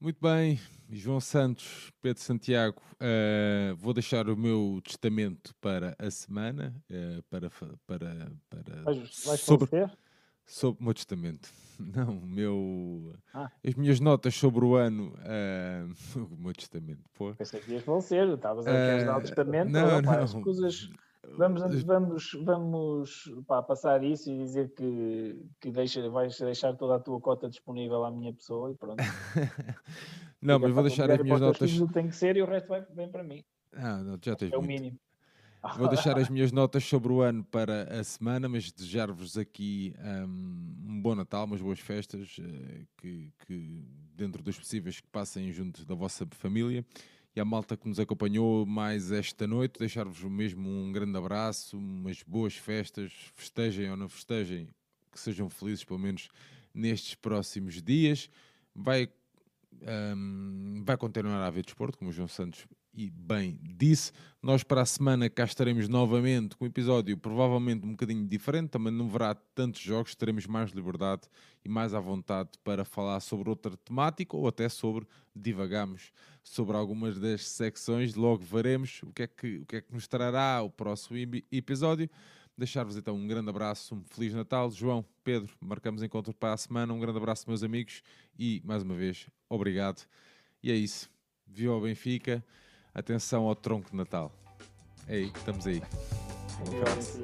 Muito bem, João Santos, Pedro Santiago, uh, vou deixar o meu testamento para a semana, uh, para, para, para vais, vais sobre, Sobre o meu testamento. Não, o meu. Ah. As minhas notas sobre o ano. Uh, o meu testamento. Pô. Pensei que ias falecer, estavas a uh, dar o testamento. Não, não. As coisas. Vamos, vamos, vamos pá, passar isso e dizer que, que deixa, vais deixar toda a tua cota disponível à minha pessoa e pronto. não, mas vou deixar as minhas notas. Tem que ser e o resto vai bem para mim. Ah, não, já tens é muito. o mínimo. Vou deixar as minhas notas sobre o ano para a semana, mas desejar-vos aqui um, um, bom Natal, umas boas festas, uh, que, que, dentro dos possíveis que passem junto da vossa família. E a malta que nos acompanhou mais esta noite, deixar-vos mesmo um grande abraço, umas boas festas, festejem ou não festejem, que sejam felizes pelo menos nestes próximos dias. Vai, um, vai continuar a haver desporto, como o João Santos e bem disse. Nós para a semana cá estaremos novamente com um episódio provavelmente um bocadinho diferente, também não verá tantos jogos, teremos mais liberdade e mais à vontade para falar sobre outra temática ou até sobre divagamos sobre algumas das secções, logo veremos o que é que, o que, é que nos trará o próximo episódio. Deixar-vos então um grande abraço, um Feliz Natal. João, Pedro, marcamos encontro para a semana. Um grande abraço, meus amigos, e mais uma vez, obrigado. E é isso. Viu ao Benfica. Atenção ao tronco de Natal. É aí, estamos aí. Um abraço.